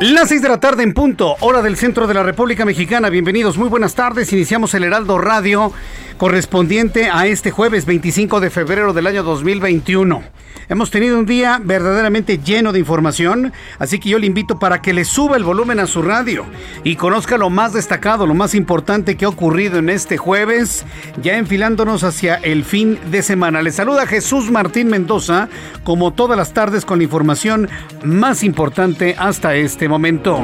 Las 6 de la tarde en punto, hora del centro de la República Mexicana. Bienvenidos, muy buenas tardes. Iniciamos el Heraldo Radio correspondiente a este jueves 25 de febrero del año 2021. Hemos tenido un día verdaderamente lleno de información, así que yo le invito para que le suba el volumen a su radio y conozca lo más destacado, lo más importante que ha ocurrido en este jueves, ya enfilándonos hacia el fin de semana. Le saluda Jesús Martín Mendoza, como todas las tardes con la información más importante hasta este momento.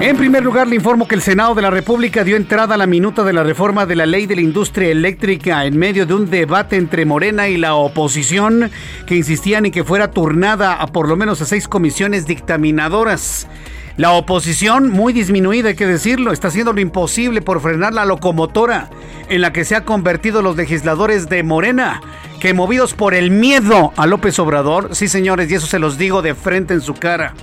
En primer lugar, le informo que el Senado de la República dio entrada a la minuta de la reforma de la ley de la industria eléctrica en medio de un debate entre Morena y la oposición que insistían en que fuera turnada a por lo menos a seis comisiones dictaminadoras. La oposición, muy disminuida, hay que decirlo, está haciendo lo imposible por frenar la locomotora en la que se han convertido los legisladores de Morena, que movidos por el miedo a López Obrador, sí señores, y eso se los digo de frente en su cara,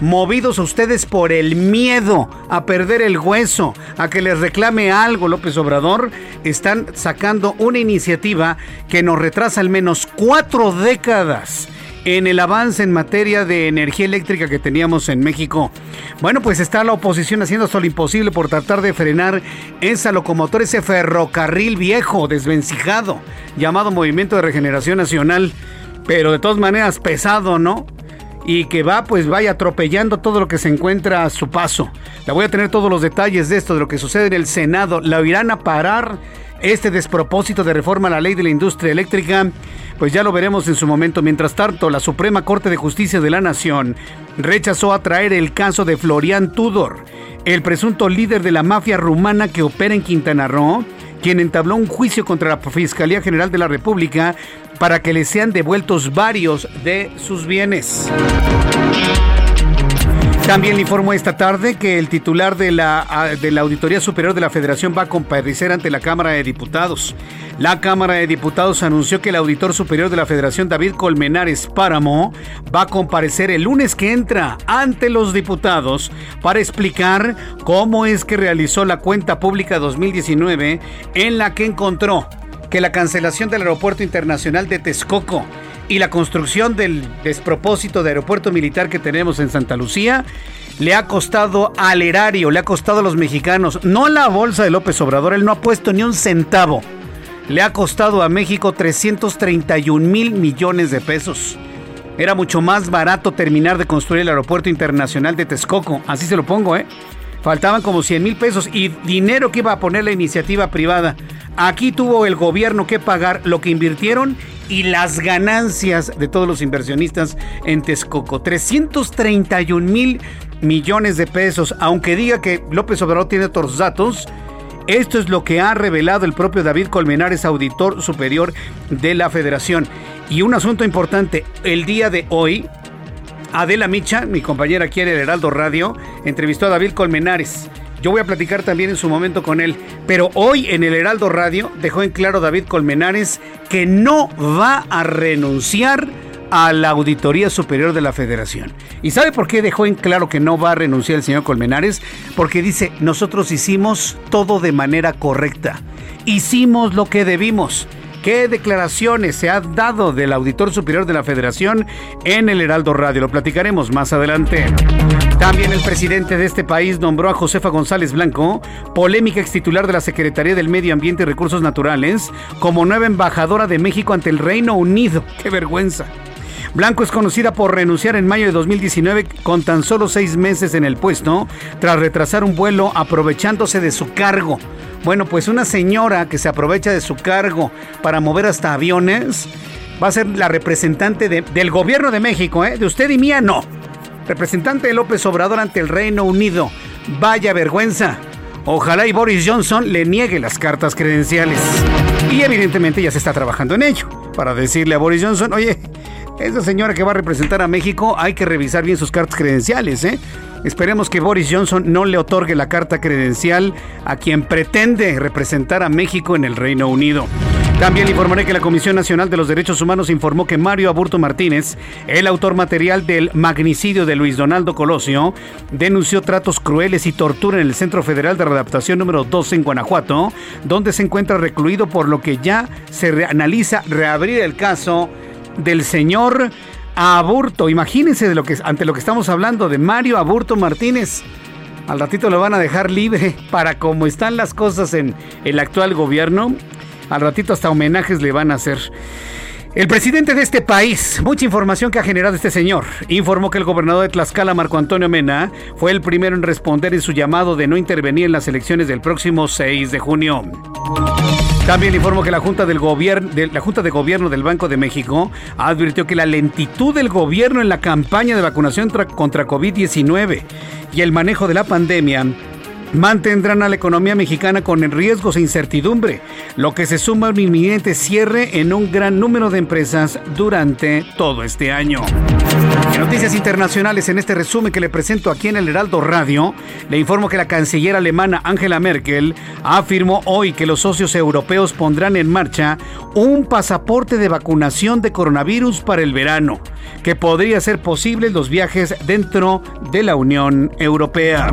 movidos ustedes por el miedo a perder el hueso, a que les reclame algo López Obrador, están sacando una iniciativa que nos retrasa al menos cuatro décadas en el avance en materia de energía eléctrica que teníamos en México. Bueno, pues está la oposición haciendo lo imposible por tratar de frenar esa locomotora, ese ferrocarril viejo, desvencijado, llamado Movimiento de Regeneración Nacional, pero de todas maneras pesado, ¿no? y que va, pues vaya atropellando todo lo que se encuentra a su paso. Le voy a tener todos los detalles de esto, de lo que sucede en el Senado. ¿La irán a parar este despropósito de reforma a la ley de la industria eléctrica? Pues ya lo veremos en su momento. Mientras tanto, la Suprema Corte de Justicia de la Nación rechazó a traer el caso de Florian Tudor, el presunto líder de la mafia rumana que opera en Quintana Roo, quien entabló un juicio contra la Fiscalía General de la República para que le sean devueltos varios de sus bienes. También le informó esta tarde que el titular de la, de la Auditoría Superior de la Federación va a comparecer ante la Cámara de Diputados. La Cámara de Diputados anunció que el auditor superior de la Federación, David Colmenares Páramo, va a comparecer el lunes que entra ante los diputados para explicar cómo es que realizó la cuenta pública 2019 en la que encontró que la cancelación del Aeropuerto Internacional de Texcoco y la construcción del despropósito de aeropuerto militar que tenemos en Santa Lucía le ha costado al erario, le ha costado a los mexicanos, no a la bolsa de López Obrador, él no ha puesto ni un centavo. Le ha costado a México 331 mil millones de pesos. Era mucho más barato terminar de construir el aeropuerto internacional de Texcoco, así se lo pongo, ¿eh? Faltaban como 100 mil pesos y dinero que iba a poner la iniciativa privada. Aquí tuvo el gobierno que pagar lo que invirtieron y las ganancias de todos los inversionistas en Texcoco. 331 mil millones de pesos. Aunque diga que López Obrador tiene otros datos, esto es lo que ha revelado el propio David Colmenares, auditor superior de la federación. Y un asunto importante, el día de hoy, Adela Micha, mi compañera aquí en el Heraldo Radio, entrevistó a David Colmenares. Yo voy a platicar también en su momento con él. Pero hoy en el Heraldo Radio dejó en claro David Colmenares que no va a renunciar a la Auditoría Superior de la Federación. ¿Y sabe por qué dejó en claro que no va a renunciar el señor Colmenares? Porque dice, nosotros hicimos todo de manera correcta. Hicimos lo que debimos ¿Qué declaraciones se ha dado del auditor superior de la Federación en el Heraldo Radio? Lo platicaremos más adelante. También el presidente de este país nombró a Josefa González Blanco, polémica ex titular de la Secretaría del Medio Ambiente y Recursos Naturales, como nueva embajadora de México ante el Reino Unido. ¡Qué vergüenza! Blanco es conocida por renunciar en mayo de 2019 con tan solo seis meses en el puesto, tras retrasar un vuelo aprovechándose de su cargo. Bueno, pues una señora que se aprovecha de su cargo para mover hasta aviones va a ser la representante del gobierno de México, ¿eh? De usted y mía, no. Representante de López Obrador ante el Reino Unido. Vaya vergüenza. Ojalá y Boris Johnson le niegue las cartas credenciales. Y evidentemente ya se está trabajando en ello. Para decirle a Boris Johnson, oye, esa señora que va a representar a México hay que revisar bien sus cartas credenciales, ¿eh? Esperemos que Boris Johnson no le otorgue la carta credencial a quien pretende representar a México en el Reino Unido. También informaré que la Comisión Nacional de los Derechos Humanos informó que Mario Aburto Martínez, el autor material del magnicidio de Luis Donaldo Colosio, denunció tratos crueles y tortura en el Centro Federal de Readaptación número 12 en Guanajuato, donde se encuentra recluido por lo que ya se analiza reabrir el caso del señor Aburto. Imagínense de lo que, ante lo que estamos hablando de Mario Aburto Martínez. Al ratito lo van a dejar libre para como están las cosas en el actual gobierno. Al ratito hasta homenajes le van a hacer. El presidente de este país, mucha información que ha generado este señor, informó que el gobernador de Tlaxcala, Marco Antonio Mena, fue el primero en responder en su llamado de no intervenir en las elecciones del próximo 6 de junio. También informo que la Junta, del de, la Junta de Gobierno del Banco de México advirtió que la lentitud del gobierno en la campaña de vacunación contra COVID-19 y el manejo de la pandemia mantendrán a la economía mexicana con riesgos e incertidumbre, lo que se suma a un inminente cierre en un gran número de empresas durante todo este año. En noticias internacionales, en este resumen que le presento aquí en el Heraldo Radio, le informo que la canciller alemana Angela Merkel afirmó hoy que los socios europeos pondrán en marcha un pasaporte de vacunación de coronavirus para el verano, que podría ser posible los viajes dentro de la Unión Europea.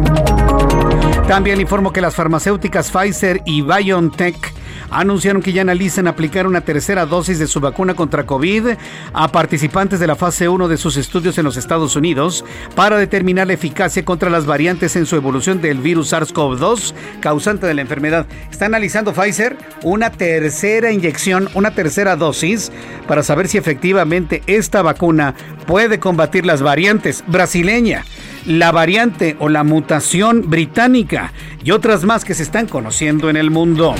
También informo que las farmacéuticas Pfizer y BioNTech anunciaron que ya analizan aplicar una tercera dosis de su vacuna contra COVID a participantes de la fase 1 de sus estudios en los Estados Unidos para determinar la eficacia contra las variantes en su evolución del virus SARS-CoV-2 causante de la enfermedad. Está analizando Pfizer una tercera inyección, una tercera dosis para saber si efectivamente esta vacuna puede combatir las variantes brasileña la variante o la mutación británica y otras más que se están conociendo en el mundo.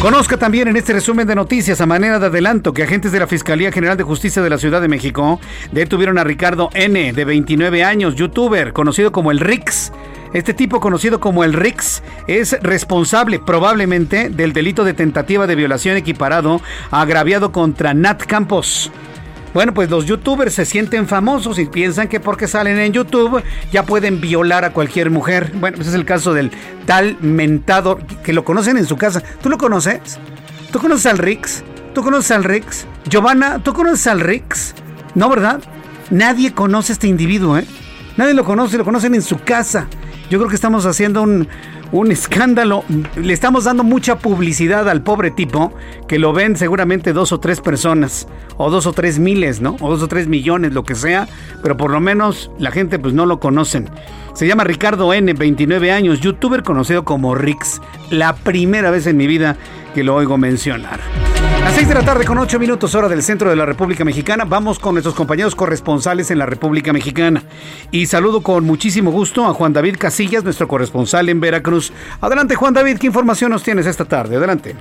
Conozca también en este resumen de noticias a manera de adelanto que agentes de la Fiscalía General de Justicia de la Ciudad de México detuvieron a Ricardo N, de 29 años, youtuber, conocido como el Rix. Este tipo conocido como el Rix es responsable probablemente del delito de tentativa de violación equiparado agraviado contra Nat Campos. Bueno, pues los youtubers se sienten famosos y piensan que porque salen en YouTube ya pueden violar a cualquier mujer. Bueno, ese es el caso del tal mentado que lo conocen en su casa. ¿Tú lo conoces? ¿Tú conoces al Rix? ¿Tú conoces al Rix? Giovanna, ¿tú conoces al Rix? No, ¿verdad? Nadie conoce a este individuo, ¿eh? Nadie lo conoce, lo conocen en su casa. Yo creo que estamos haciendo un, un escándalo. Le estamos dando mucha publicidad al pobre tipo, que lo ven seguramente dos o tres personas, o dos o tres miles, ¿no? O dos o tres millones, lo que sea, pero por lo menos la gente pues no lo conocen. Se llama Ricardo N, 29 años, youtuber conocido como Rix. La primera vez en mi vida que lo oigo mencionar. A 6 de la tarde con 8 minutos hora del centro de la República Mexicana, vamos con nuestros compañeros corresponsales en la República Mexicana. Y saludo con muchísimo gusto a Juan David Casillas, nuestro corresponsal en Veracruz. Adelante Juan David, ¿qué información nos tienes esta tarde? Adelante.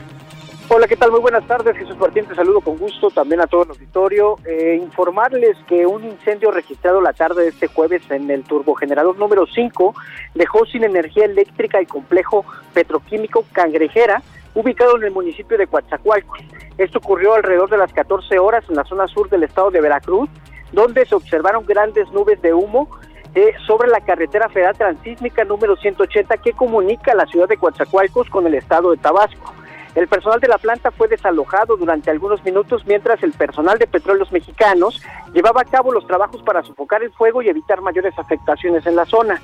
Hola, ¿qué tal? Muy buenas tardes. Jesús Martín, te saludo con gusto también a todo el auditorio. Eh, informarles que un incendio registrado la tarde de este jueves en el turbogenerador número 5 dejó sin energía eléctrica el complejo petroquímico Cangrejera, ubicado en el municipio de Coatzacoalcos. Esto ocurrió alrededor de las 14 horas en la zona sur del estado de Veracruz, donde se observaron grandes nubes de humo eh, sobre la carretera federal transísmica número 180 que comunica la ciudad de Coatzacoalcos con el estado de Tabasco. El personal de la planta fue desalojado durante algunos minutos mientras el personal de petróleos mexicanos llevaba a cabo los trabajos para sofocar el fuego y evitar mayores afectaciones en la zona.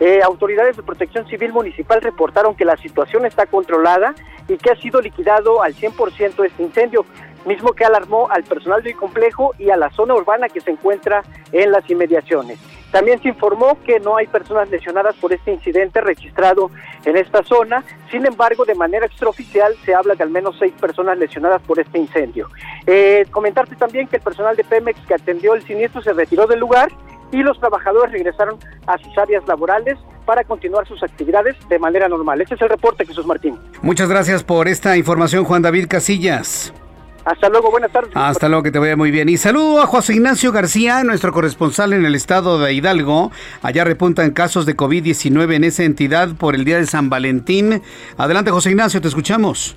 Eh, autoridades de protección civil municipal reportaron que la situación está controlada y que ha sido liquidado al 100% este incendio, mismo que alarmó al personal del complejo y a la zona urbana que se encuentra en las inmediaciones. También se informó que no hay personas lesionadas por este incidente registrado en esta zona. Sin embargo, de manera extraoficial se habla de al menos seis personas lesionadas por este incendio. Eh, comentarte también que el personal de Pemex que atendió el siniestro se retiró del lugar y los trabajadores regresaron a sus áreas laborales para continuar sus actividades de manera normal. Este es el reporte, Jesús Martín. Muchas gracias por esta información, Juan David Casillas. Hasta luego, buenas tardes. Hasta luego, que te vaya muy bien. Y saludo a José Ignacio García, nuestro corresponsal en el estado de Hidalgo. Allá repuntan casos de COVID-19 en esa entidad por el día de San Valentín. Adelante, José Ignacio, te escuchamos.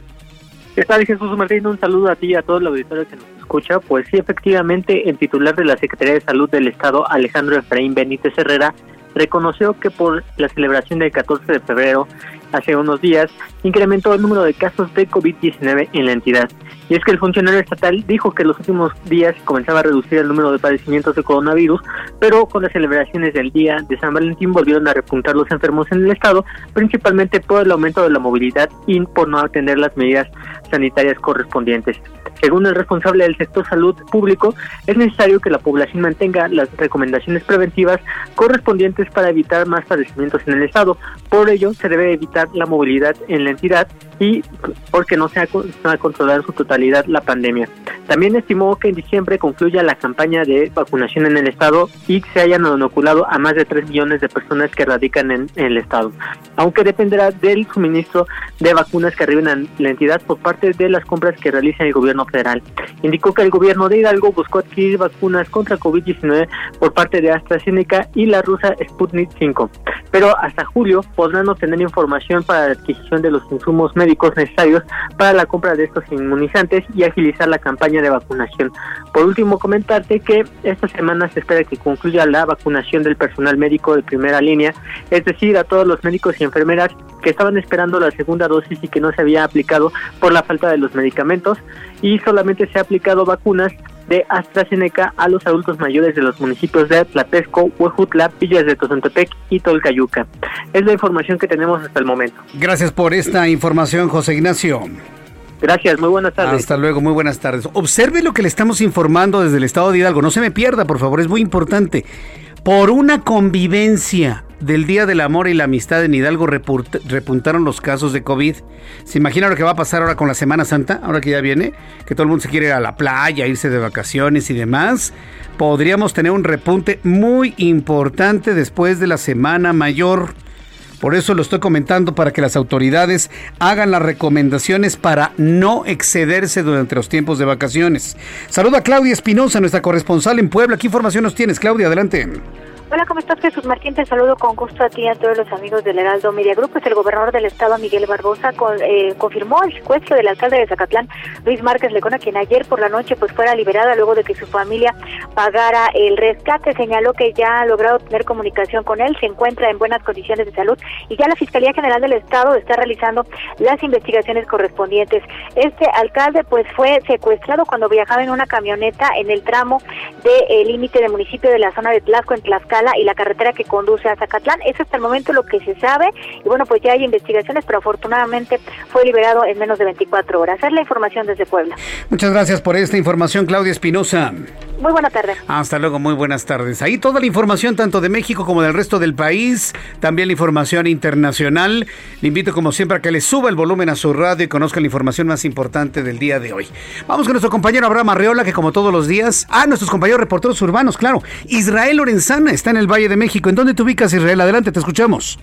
¿Qué tal, Jesús Martín? Un saludo a ti y a todo el auditorio que nos escucha. Pues sí, efectivamente, el titular de la Secretaría de Salud del Estado, Alejandro Efraín Benítez Herrera, reconoció que por la celebración del 14 de febrero, hace unos días, incrementó el número de casos de COVID-19 en la entidad. Y es que el funcionario estatal dijo que los últimos días comenzaba a reducir el número de padecimientos de coronavirus, pero con las celebraciones del día de San Valentín volvieron a repuntar los enfermos en el estado, principalmente por el aumento de la movilidad y por no atender las medidas sanitarias correspondientes. Según el responsable del sector salud público, es necesario que la población mantenga las recomendaciones preventivas correspondientes para evitar más padecimientos en el estado. Por ello, se debe evitar la movilidad en la entidad y porque no se ha, controlado en su totalidad la pandemia. También estimó que en diciembre concluya la campaña de vacunación en el estado y se hayan inoculado a más de 3 millones de personas que radican en el estado, aunque dependerá del suministro de vacunas que arriben a la entidad por parte de las compras que realiza el gobierno federal. Indicó que el gobierno de Hidalgo buscó adquirir vacunas contra COVID-19 por parte de AstraZeneca y la rusa Sputnik 5, pero hasta julio podrán obtener información para la adquisición de los insumos médicos necesarios para la compra de estos inmunizantes y agilizar la campaña de vacunación. Por último, comentarte que esta semana se espera que concluya la vacunación del personal médico de primera línea, es decir, a todos los médicos y enfermeras que estaban esperando la segunda dosis y que no se había aplicado por la falta de los medicamentos y solamente se ha aplicado vacunas de AstraZeneca a los adultos mayores de los municipios de Tlapesco, Huejutla, Villas de Tozontepec y Tolcayuca. Es la información que tenemos hasta el momento. Gracias por esta información, José Ignacio. Gracias, muy buenas tardes. Hasta luego, muy buenas tardes. Observe lo que le estamos informando desde el estado de Hidalgo. No se me pierda, por favor, es muy importante. Por una convivencia del Día del Amor y la Amistad en Hidalgo repuntaron los casos de COVID. ¿Se imagina lo que va a pasar ahora con la Semana Santa? Ahora que ya viene, que todo el mundo se quiere ir a la playa, irse de vacaciones y demás. Podríamos tener un repunte muy importante después de la Semana Mayor. Por eso lo estoy comentando para que las autoridades hagan las recomendaciones para no excederse durante los tiempos de vacaciones. Saluda a Claudia Espinosa, nuestra corresponsal en Puebla. ¿Qué información nos tienes, Claudia? Adelante. Hola, ¿cómo estás, Jesús Martín? Te saludo con gusto a ti y a todos los amigos del Heraldo Media Group. Pues el gobernador del estado, Miguel Barbosa, eh, confirmó el secuestro del alcalde de Zacatlán, Luis Márquez Lecona, quien ayer por la noche pues fuera liberada luego de que su familia pagara el rescate. Señaló que ya ha logrado tener comunicación con él, se encuentra en buenas condiciones de salud y ya la Fiscalía General del Estado está realizando las investigaciones correspondientes. Este alcalde pues fue secuestrado cuando viajaba en una camioneta en el tramo del límite del municipio de la zona de Tlaxco en Tlaxcala y la carretera que conduce a Zacatlán. Es hasta el momento lo que se sabe y bueno, pues ya hay investigaciones, pero afortunadamente fue liberado en menos de 24 horas. Es la información desde Puebla. Muchas gracias por esta información, Claudia Espinosa. Muy buena tarde. Hasta luego, muy buenas tardes. Ahí toda la información tanto de México como del resto del país, también la información internacional. Le invito como siempre a que le suba el volumen a su radio y conozca la información más importante del día de hoy. Vamos con nuestro compañero Abraham Arreola, que como todos los días, ah, nuestros compañeros reporteros urbanos, claro. Israel Lorenzana está en el Valle de México. ¿En dónde te ubicas, Israel? Adelante, te escuchamos.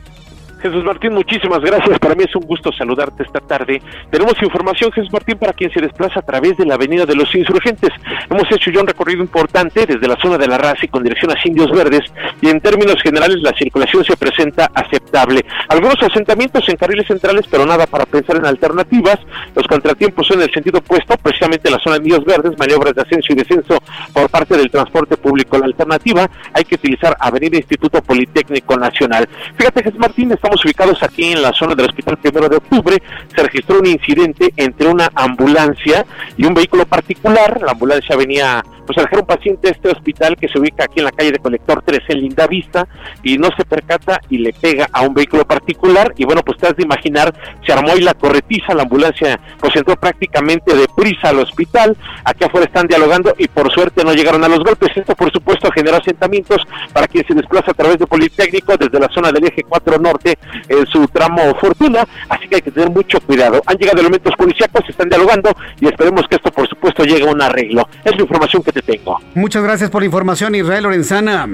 Jesús Martín, muchísimas gracias. Para mí es un gusto saludarte esta tarde. Tenemos información, Jesús Martín, para quien se desplaza a través de la Avenida de los Insurgentes. Hemos hecho ya un recorrido importante desde la zona de la raza y con dirección a Indios Verdes y en términos generales la circulación se presenta aceptable. Algunos asentamientos en carriles centrales, pero nada para pensar en alternativas. Los contratiempos son en el sentido opuesto, precisamente en la zona de Indios Verdes, maniobras de ascenso y descenso por parte del transporte público. La alternativa hay que utilizar Avenida Instituto Politécnico Nacional. Fíjate, Jesús Martín, estamos ubicados aquí en la zona del Hospital Primero de Octubre. Se registró un incidente entre una ambulancia y un vehículo particular. La ambulancia venía pues a dejar un paciente a este hospital que se ubica aquí en la calle de Colector 3 en Linda Vista y no se percata y le pega a un vehículo particular y bueno pues te has de imaginar se armó y la corretiza la ambulancia pues entró prácticamente de prisa al hospital aquí afuera están dialogando y por suerte no llegaron a los golpes esto por supuesto generó asentamientos para quien se desplaza a través de Politécnico desde la zona del eje 4 norte en su tramo Fortuna así que hay que tener mucho cuidado han llegado elementos policíacos están dialogando y esperemos que esto por supuesto llegue a un arreglo es la información que tengo. Muchas gracias por la información, Israel Lorenzana.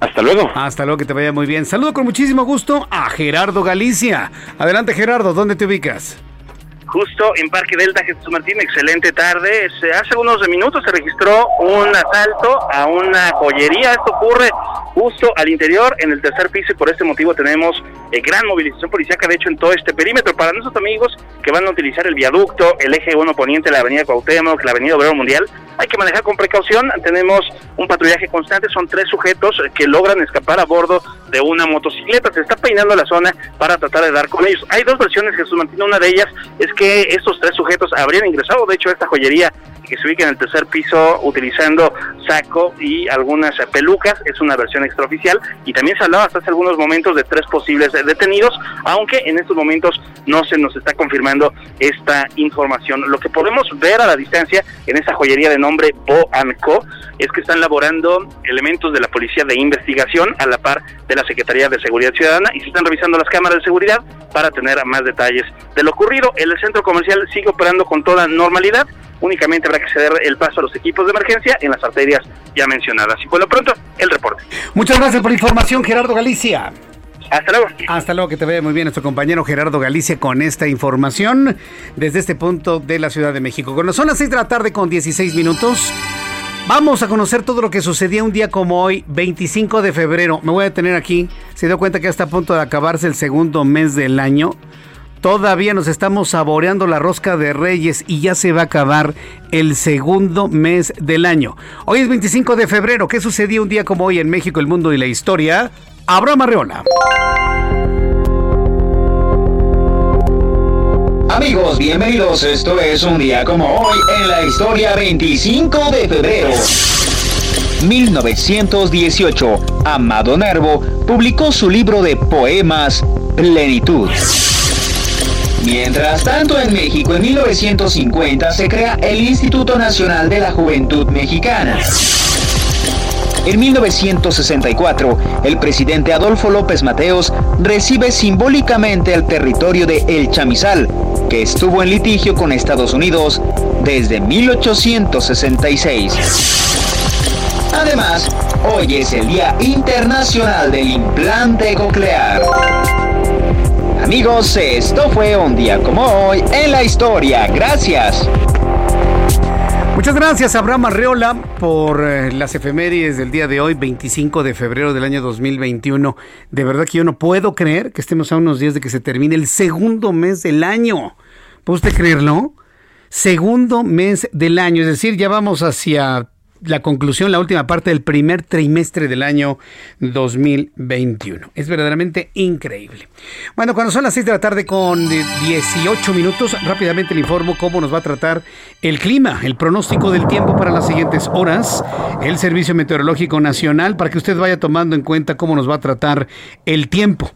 Hasta luego. Hasta luego, que te vaya muy bien. Saludo con muchísimo gusto a Gerardo Galicia. Adelante, Gerardo, ¿dónde te ubicas? Justo en Parque Delta, Jesús Martín, excelente tarde. Hace unos minutos se registró un asalto a una joyería. Esto ocurre justo al interior, en el tercer piso, y por este motivo tenemos eh, gran movilización policíaca, de hecho, en todo este perímetro. Para nuestros amigos que van a utilizar el viaducto, el eje 1 poniente, la avenida Cuauhtémoc, la avenida Obrero Mundial, hay que manejar con precaución. Tenemos un patrullaje constante, son tres sujetos que logran escapar a bordo de una motocicleta. Se está peinando la zona para tratar de dar con ellos. Hay dos versiones, Jesús Martín. Una de ellas es que estos tres sujetos habrían ingresado, de hecho, a esta joyería que se ubica en el tercer piso utilizando saco y algunas pelucas, es una versión extraoficial y también se hablaba hasta hace algunos momentos de tres posibles detenidos, aunque en estos momentos no se nos está confirmando esta información. Lo que podemos ver a la distancia en esa joyería de nombre Bo Co es que están laborando elementos de la Policía de Investigación a la par de la Secretaría de Seguridad Ciudadana y se están revisando las cámaras de seguridad para tener más detalles de lo ocurrido. El centro comercial sigue operando con toda normalidad únicamente habrá que ceder el paso a los equipos de emergencia en las arterias ya mencionadas. Y por lo pronto, el reporte. Muchas gracias por la información, Gerardo Galicia. Hasta luego. Hasta luego, que te vea muy bien nuestro compañero Gerardo Galicia con esta información desde este punto de la Ciudad de México. Cuando son las 6 de la tarde con 16 minutos, vamos a conocer todo lo que sucedía un día como hoy, 25 de febrero. Me voy a detener aquí. Se dio cuenta que está a punto de acabarse el segundo mes del año. Todavía nos estamos saboreando la rosca de Reyes y ya se va a acabar el segundo mes del año. Hoy es 25 de febrero. ¿Qué sucedió un día como hoy en México, el mundo y la historia? Abraham Arreola. Amigos, bienvenidos. Esto es un día como hoy en la historia 25 de febrero. 1918, Amado Nervo publicó su libro de poemas Plenitud. Mientras tanto, en México, en 1950, se crea el Instituto Nacional de la Juventud Mexicana. En 1964, el presidente Adolfo López Mateos recibe simbólicamente el territorio de El Chamizal, que estuvo en litigio con Estados Unidos desde 1866. Además, hoy es el Día Internacional del Implante Coclear. Amigos, esto fue un día como hoy en la historia. Gracias. Muchas gracias, Abraham Arreola, por eh, las efemérides del día de hoy, 25 de febrero del año 2021. De verdad que yo no puedo creer que estemos a unos días de que se termine el segundo mes del año. ¿Puede usted creerlo? Segundo mes del año, es decir, ya vamos hacia la conclusión, la última parte del primer trimestre del año 2021. Es verdaderamente increíble. Bueno, cuando son las 6 de la tarde con 18 minutos, rápidamente le informo cómo nos va a tratar el clima, el pronóstico del tiempo para las siguientes horas, el Servicio Meteorológico Nacional, para que usted vaya tomando en cuenta cómo nos va a tratar el tiempo.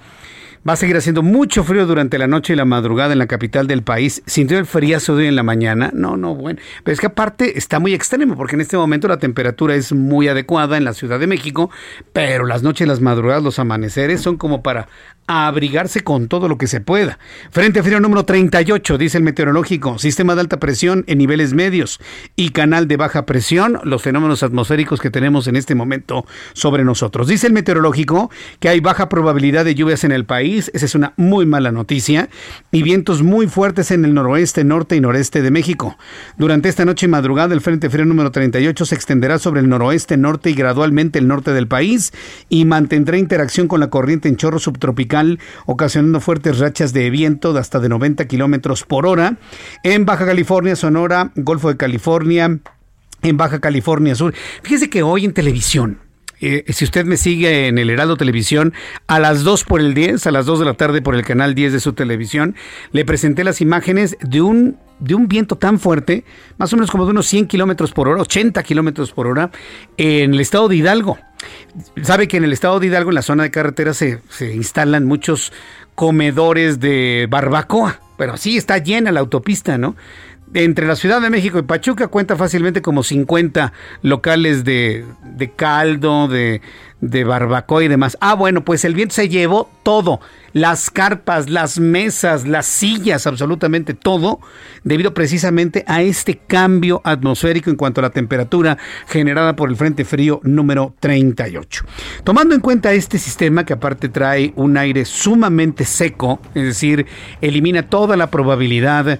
Va a seguir haciendo mucho frío durante la noche y la madrugada en la capital del país. ¿Sintió el friazo de hoy en la mañana? No, no, bueno. Pero es que aparte está muy extremo porque en este momento la temperatura es muy adecuada en la Ciudad de México, pero las noches, las madrugadas, los amaneceres son como para abrigarse con todo lo que se pueda. Frente frío número 38, dice el meteorológico, sistema de alta presión en niveles medios y canal de baja presión, los fenómenos atmosféricos que tenemos en este momento sobre nosotros. Dice el meteorológico que hay baja probabilidad de lluvias en el país esa es una muy mala noticia. Y vientos muy fuertes en el noroeste, norte y noreste de México. Durante esta noche y madrugada, el Frente Frío número 38 se extenderá sobre el noroeste, norte y gradualmente el norte del país y mantendrá interacción con la corriente en chorro subtropical, ocasionando fuertes rachas de viento de hasta de 90 kilómetros por hora. En Baja California, Sonora, Golfo de California, en Baja California Sur. Fíjese que hoy en televisión eh, si usted me sigue en el Heraldo Televisión, a las 2 por el 10, a las 2 de la tarde por el canal 10 de su televisión, le presenté las imágenes de un, de un viento tan fuerte, más o menos como de unos 100 kilómetros por hora, 80 kilómetros por hora, en el estado de Hidalgo. Sabe que en el estado de Hidalgo, en la zona de carretera, se, se instalan muchos comedores de barbacoa, pero sí está llena la autopista, ¿no? Entre la Ciudad de México y Pachuca cuenta fácilmente como 50 locales de, de caldo, de, de barbacoa y demás. Ah, bueno, pues el viento se llevó todo, las carpas, las mesas, las sillas, absolutamente todo, debido precisamente a este cambio atmosférico en cuanto a la temperatura generada por el Frente Frío número 38. Tomando en cuenta este sistema que aparte trae un aire sumamente seco, es decir, elimina toda la probabilidad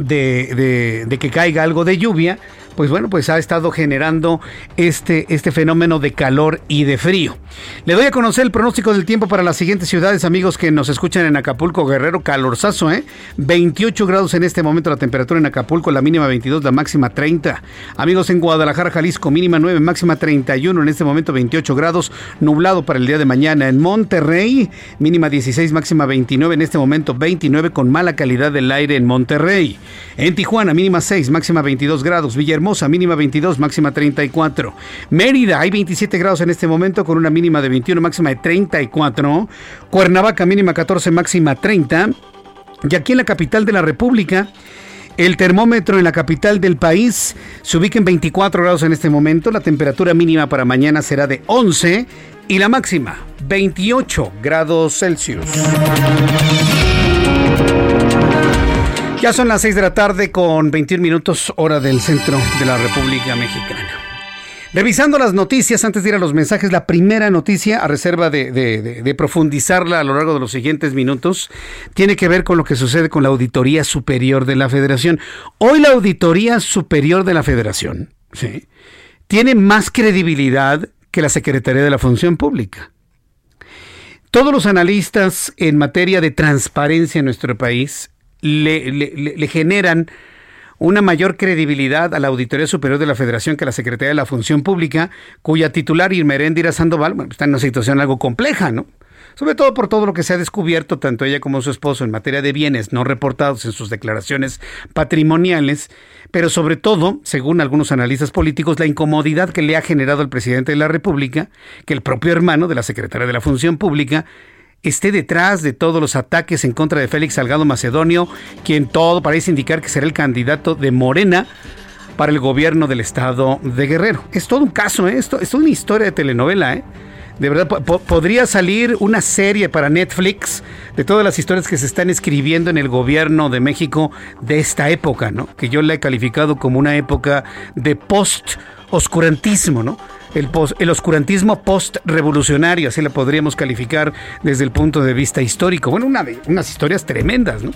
de, de, que caiga algo de lluvia, pues bueno, pues ha estado generando este, este fenómeno de calor y de frío. Le doy a conocer el pronóstico del tiempo para las siguientes ciudades, amigos que nos escuchan en Acapulco, Guerrero, calorzazo, ¿eh? 28 grados en este momento la temperatura en Acapulco, la mínima 22, la máxima 30. Amigos en Guadalajara, Jalisco, mínima 9, máxima 31, en este momento 28 grados, nublado para el día de mañana. En Monterrey, mínima 16, máxima 29, en este momento 29 con mala calidad del aire en Monterrey. En Tijuana, mínima 6, máxima 22 grados. Villahermosa, mínima 22, máxima 34. Mérida, hay 27 grados en este momento con una mínima de 21, máxima de 34. Cuernavaca, mínima 14, máxima 30. Y aquí en la capital de la República, el termómetro en la capital del país se ubica en 24 grados en este momento. La temperatura mínima para mañana será de 11 y la máxima 28 grados Celsius. Ya son las 6 de la tarde con 21 minutos hora del centro de la República Mexicana. Revisando las noticias, antes de ir a los mensajes, la primera noticia, a reserva de, profundizarla a lo largo de los siguientes minutos, tiene que ver con lo que sucede con la Auditoría Superior de la Federación. Hoy la Auditoría Superior de la Federación tiene más credibilidad que la Secretaría de la Función Pública. Todos los analistas en materia de transparencia en nuestro país le, generan una mayor credibilidad a la Auditoría Superior de la Federación que a la Secretaría de la Función Pública, cuya titular Irmerendira Sandoval está en una situación algo compleja, ¿no? Sobre todo por todo lo que se ha descubierto, tanto ella como su esposo, en materia de bienes no reportados en sus declaraciones patrimoniales, pero sobre todo, según algunos analistas políticos, la incomodidad que le ha generado al presidente de la República, que el propio hermano de la Secretaría de la Función Pública esté detrás de todos los ataques en contra de Félix Salgado Macedonio, quien todo parece indicar que será el candidato de Morena para el gobierno del estado de Guerrero. Es todo un caso, ¿eh? Esto, es una historia de telenovela, ¿eh? De verdad, podría salir una serie para Netflix de todas las historias que se están escribiendo en el gobierno de México de esta época, ¿no? Que yo la he calificado como una época de post-oscurantismo, ¿no? El, el oscurantismo post-revolucionario, así la podríamos calificar desde el punto de vista histórico. Bueno, una, unas historias tremendas, ¿no?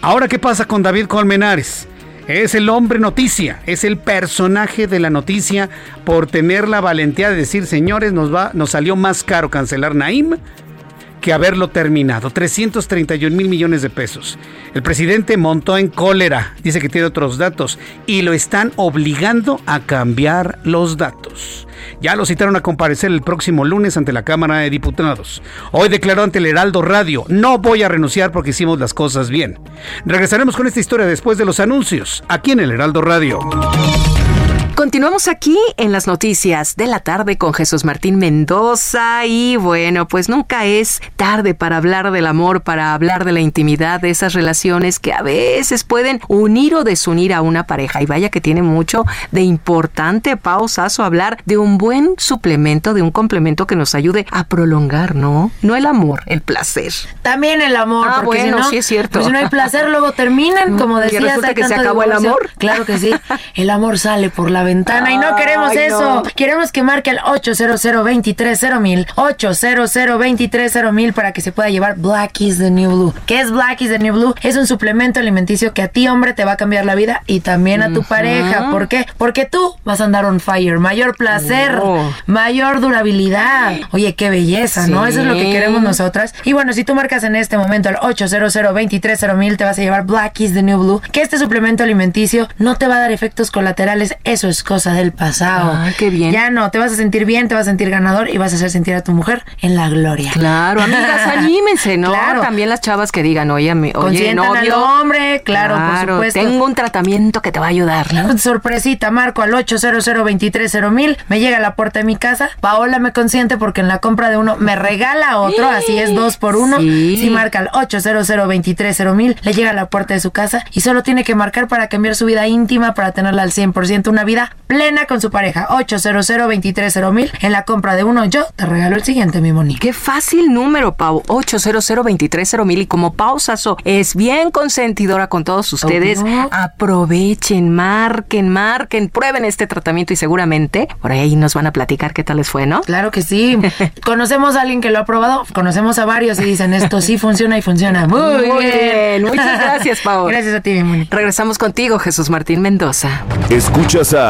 Ahora, ¿qué pasa con David Colmenares? Es el hombre noticia, es el personaje de la noticia por tener la valentía de decir, señores, nos, va, nos salió más caro cancelar Naim que haberlo terminado. 331 mil millones de pesos. El presidente montó en cólera, dice que tiene otros datos, y lo están obligando a cambiar los datos. Ya lo citaron a comparecer el próximo lunes ante la Cámara de Diputados. Hoy declaró ante el Heraldo Radio, no voy a renunciar porque hicimos las cosas bien. Regresaremos con esta historia después de los anuncios, aquí en el Heraldo Radio. Continuamos aquí en las noticias de la tarde con Jesús Martín Mendoza y bueno, pues nunca es tarde para hablar del amor, para hablar de la intimidad, de esas relaciones que a veces pueden unir o desunir a una pareja. Y vaya que tiene mucho de importante, pausazo, hablar de un buen suplemento, de un complemento que nos ayude a prolongar, ¿no? No el amor, el placer. También el amor, ah, porque bueno, sí es cierto. Pues si no hay placer, luego terminan, como decías. ¿Y resulta que se acabó el amor? Claro que sí. El amor sale por la ventana y no queremos eso. Queremos que marque el 800 mil 800 mil para que se pueda llevar Black is the New Blue. ¿Qué es Black is the New Blue? Es un suplemento alimenticio que a ti, hombre, te va a cambiar la vida y también a tu pareja. ¿Por qué? Porque tú vas a andar on fire. Mayor placer, oh. mayor durabilidad. Oye, qué belleza, ¿no? Eso es lo que queremos nosotras. Y bueno, si tú marcas en este momento el 800 mil te vas a llevar Black is the New Blue, que este suplemento alimenticio no te va a dar efectos colaterales. Eso es cosa del pasado. Ah, qué bien. Ya no, te vas a sentir bien, te vas a sentir ganador y vas a hacer sentir a tu mujer en la gloria. Claro, amigas, anímense, ¿no? Claro. También las chavas que digan, oye, mi- oye, Consientan al novio. hombre, claro, por supuesto. Tengo un tratamiento que te va a ayudar, ¿no? Sorpresita, marco al 800 mil me llega a la puerta de mi casa. Paola me consiente porque en la compra de uno me regala otro, así es dos por uno. Sí. Si marca al 800 mil le llega a la puerta de su casa y solo tiene que marcar para cambiar su vida íntima para tenerla al 100%, una vida plena con su pareja. 800 mil en la compra de uno yo te regalo el siguiente, mi Moni. Qué fácil número, Pau. 800 mil Y como Pau Sasso es bien consentidora con todos ustedes, Obvio. aprovechen, marquen, marquen, prueben este tratamiento y seguramente por ahí nos van a platicar qué tal les fue, ¿no? Claro que sí. Conocemos a alguien que lo ha probado, conocemos a varios y dicen esto sí funciona y funciona muy, Muy bien. bien. Muchas gracias, Pau. Gracias a ti, mi Moni. Regresamos contigo, Jesús Martín Mendoza. Escuchas a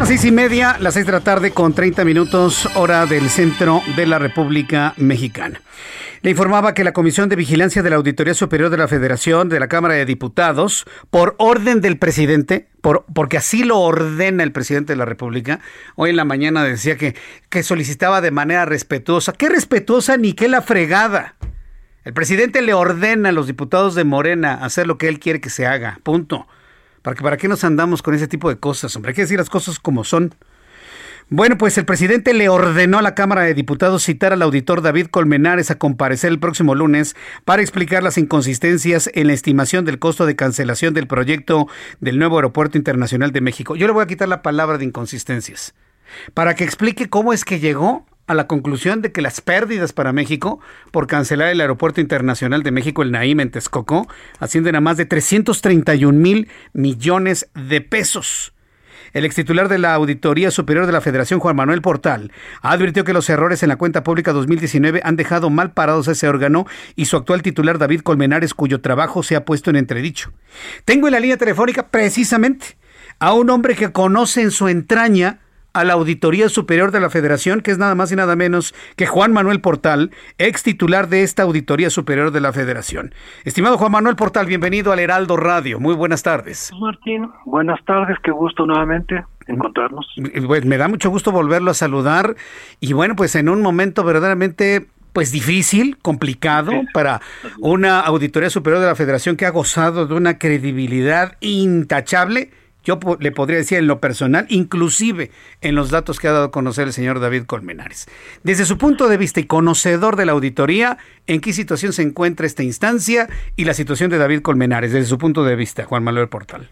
Las seis y media, las seis de la tarde con 30 minutos, hora del centro de la República Mexicana. Le informaba que la Comisión de Vigilancia de la Auditoría Superior de la Federación de la Cámara de Diputados, por orden del presidente, por, porque así lo ordena el presidente de la República, hoy en la mañana decía que, que solicitaba de manera respetuosa. ¿Qué respetuosa ni qué la fregada? El presidente le ordena a los diputados de Morena hacer lo que él quiere que se haga. Punto. ¿Para, que, ¿Para qué nos andamos con ese tipo de cosas? Hombre, hay que decir las cosas como son. Bueno, pues el presidente le ordenó a la Cámara de Diputados citar al auditor David Colmenares a comparecer el próximo lunes para explicar las inconsistencias en la estimación del costo de cancelación del proyecto del nuevo Aeropuerto Internacional de México. Yo le voy a quitar la palabra de inconsistencias para que explique cómo es que llegó a la conclusión de que las pérdidas para México por cancelar el Aeropuerto Internacional de México, el Naim en Texcoco, ascienden a más de 331 mil millones de pesos. El extitular de la Auditoría Superior de la Federación, Juan Manuel Portal, advirtió que los errores en la cuenta pública 2019 han dejado mal parados a ese órgano y su actual titular, David Colmenares, cuyo trabajo se ha puesto en entredicho. Tengo en la línea telefónica precisamente a un hombre que conoce en su entraña a la Auditoría Superior de la Federación, que es nada más y nada menos que Juan Manuel Portal, ex titular de esta Auditoría Superior de la Federación. Estimado Juan Manuel Portal, bienvenido al Heraldo Radio. Muy buenas tardes. Martín, buenas tardes, qué gusto nuevamente encontrarnos. Pues me da mucho gusto volverlo a saludar y bueno, pues en un momento verdaderamente pues difícil, complicado para una auditoría superior de la Federación que ha gozado de una credibilidad intachable. Yo le podría decir en lo personal, inclusive en los datos que ha dado a conocer el señor David Colmenares. Desde su punto de vista y conocedor de la auditoría, ¿en qué situación se encuentra esta instancia y la situación de David Colmenares desde su punto de vista, Juan Manuel Portal?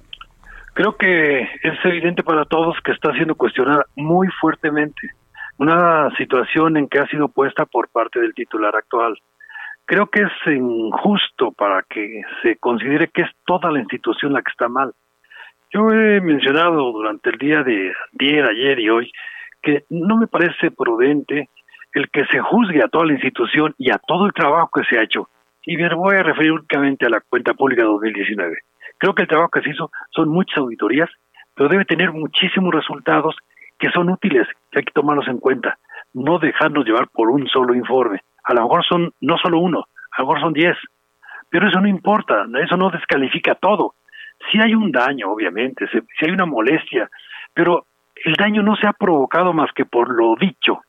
Creo que es evidente para todos que está siendo cuestionada muy fuertemente una situación en que ha sido puesta por parte del titular actual. Creo que es injusto para que se considere que es toda la institución la que está mal. Yo he mencionado durante el día de ayer, ayer y hoy que no me parece prudente el que se juzgue a toda la institución y a todo el trabajo que se ha hecho. Y me voy a referir únicamente a la cuenta pública 2019. Creo que el trabajo que se hizo son muchas auditorías, pero debe tener muchísimos resultados que son útiles, que hay que tomarlos en cuenta, no dejarnos llevar por un solo informe. A lo mejor son no solo uno, a lo mejor son diez, pero eso no importa, eso no descalifica todo. Si hay un daño, obviamente, si si hay una molestia, pero el daño no se ha provocado más que por lo dicho.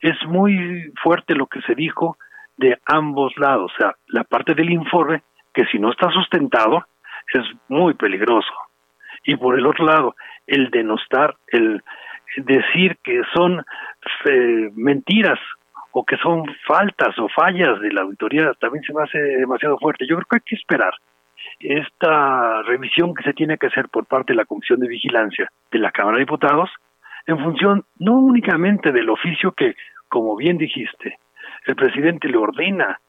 Es muy fuerte lo que se dijo de ambos lados, o sea, la parte del informe, que si no está sustentado, es muy peligroso. Y por el otro lado, el denostar, el decir que son eh, mentiras o que son faltas o fallas de la auditoría también se me hace demasiado fuerte. Yo creo que hay que esperar esta revisión que se tiene que hacer por parte de la Comisión de Vigilancia de la Cámara de Diputados en función no únicamente del oficio que, como bien dijiste, el presidente le ordena.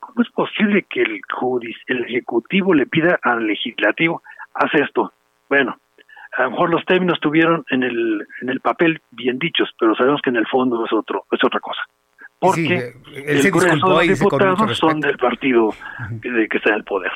¿Cómo es posible que el, el Ejecutivo le pida al Legislativo, haz esto? Bueno, a lo mejor los términos estuvieron en el, en el papel bien dichos, pero sabemos que en el fondo es, otro, es otra cosa. Porque Sí, el grueso de los diputados son del partido que, de- que está en el poder.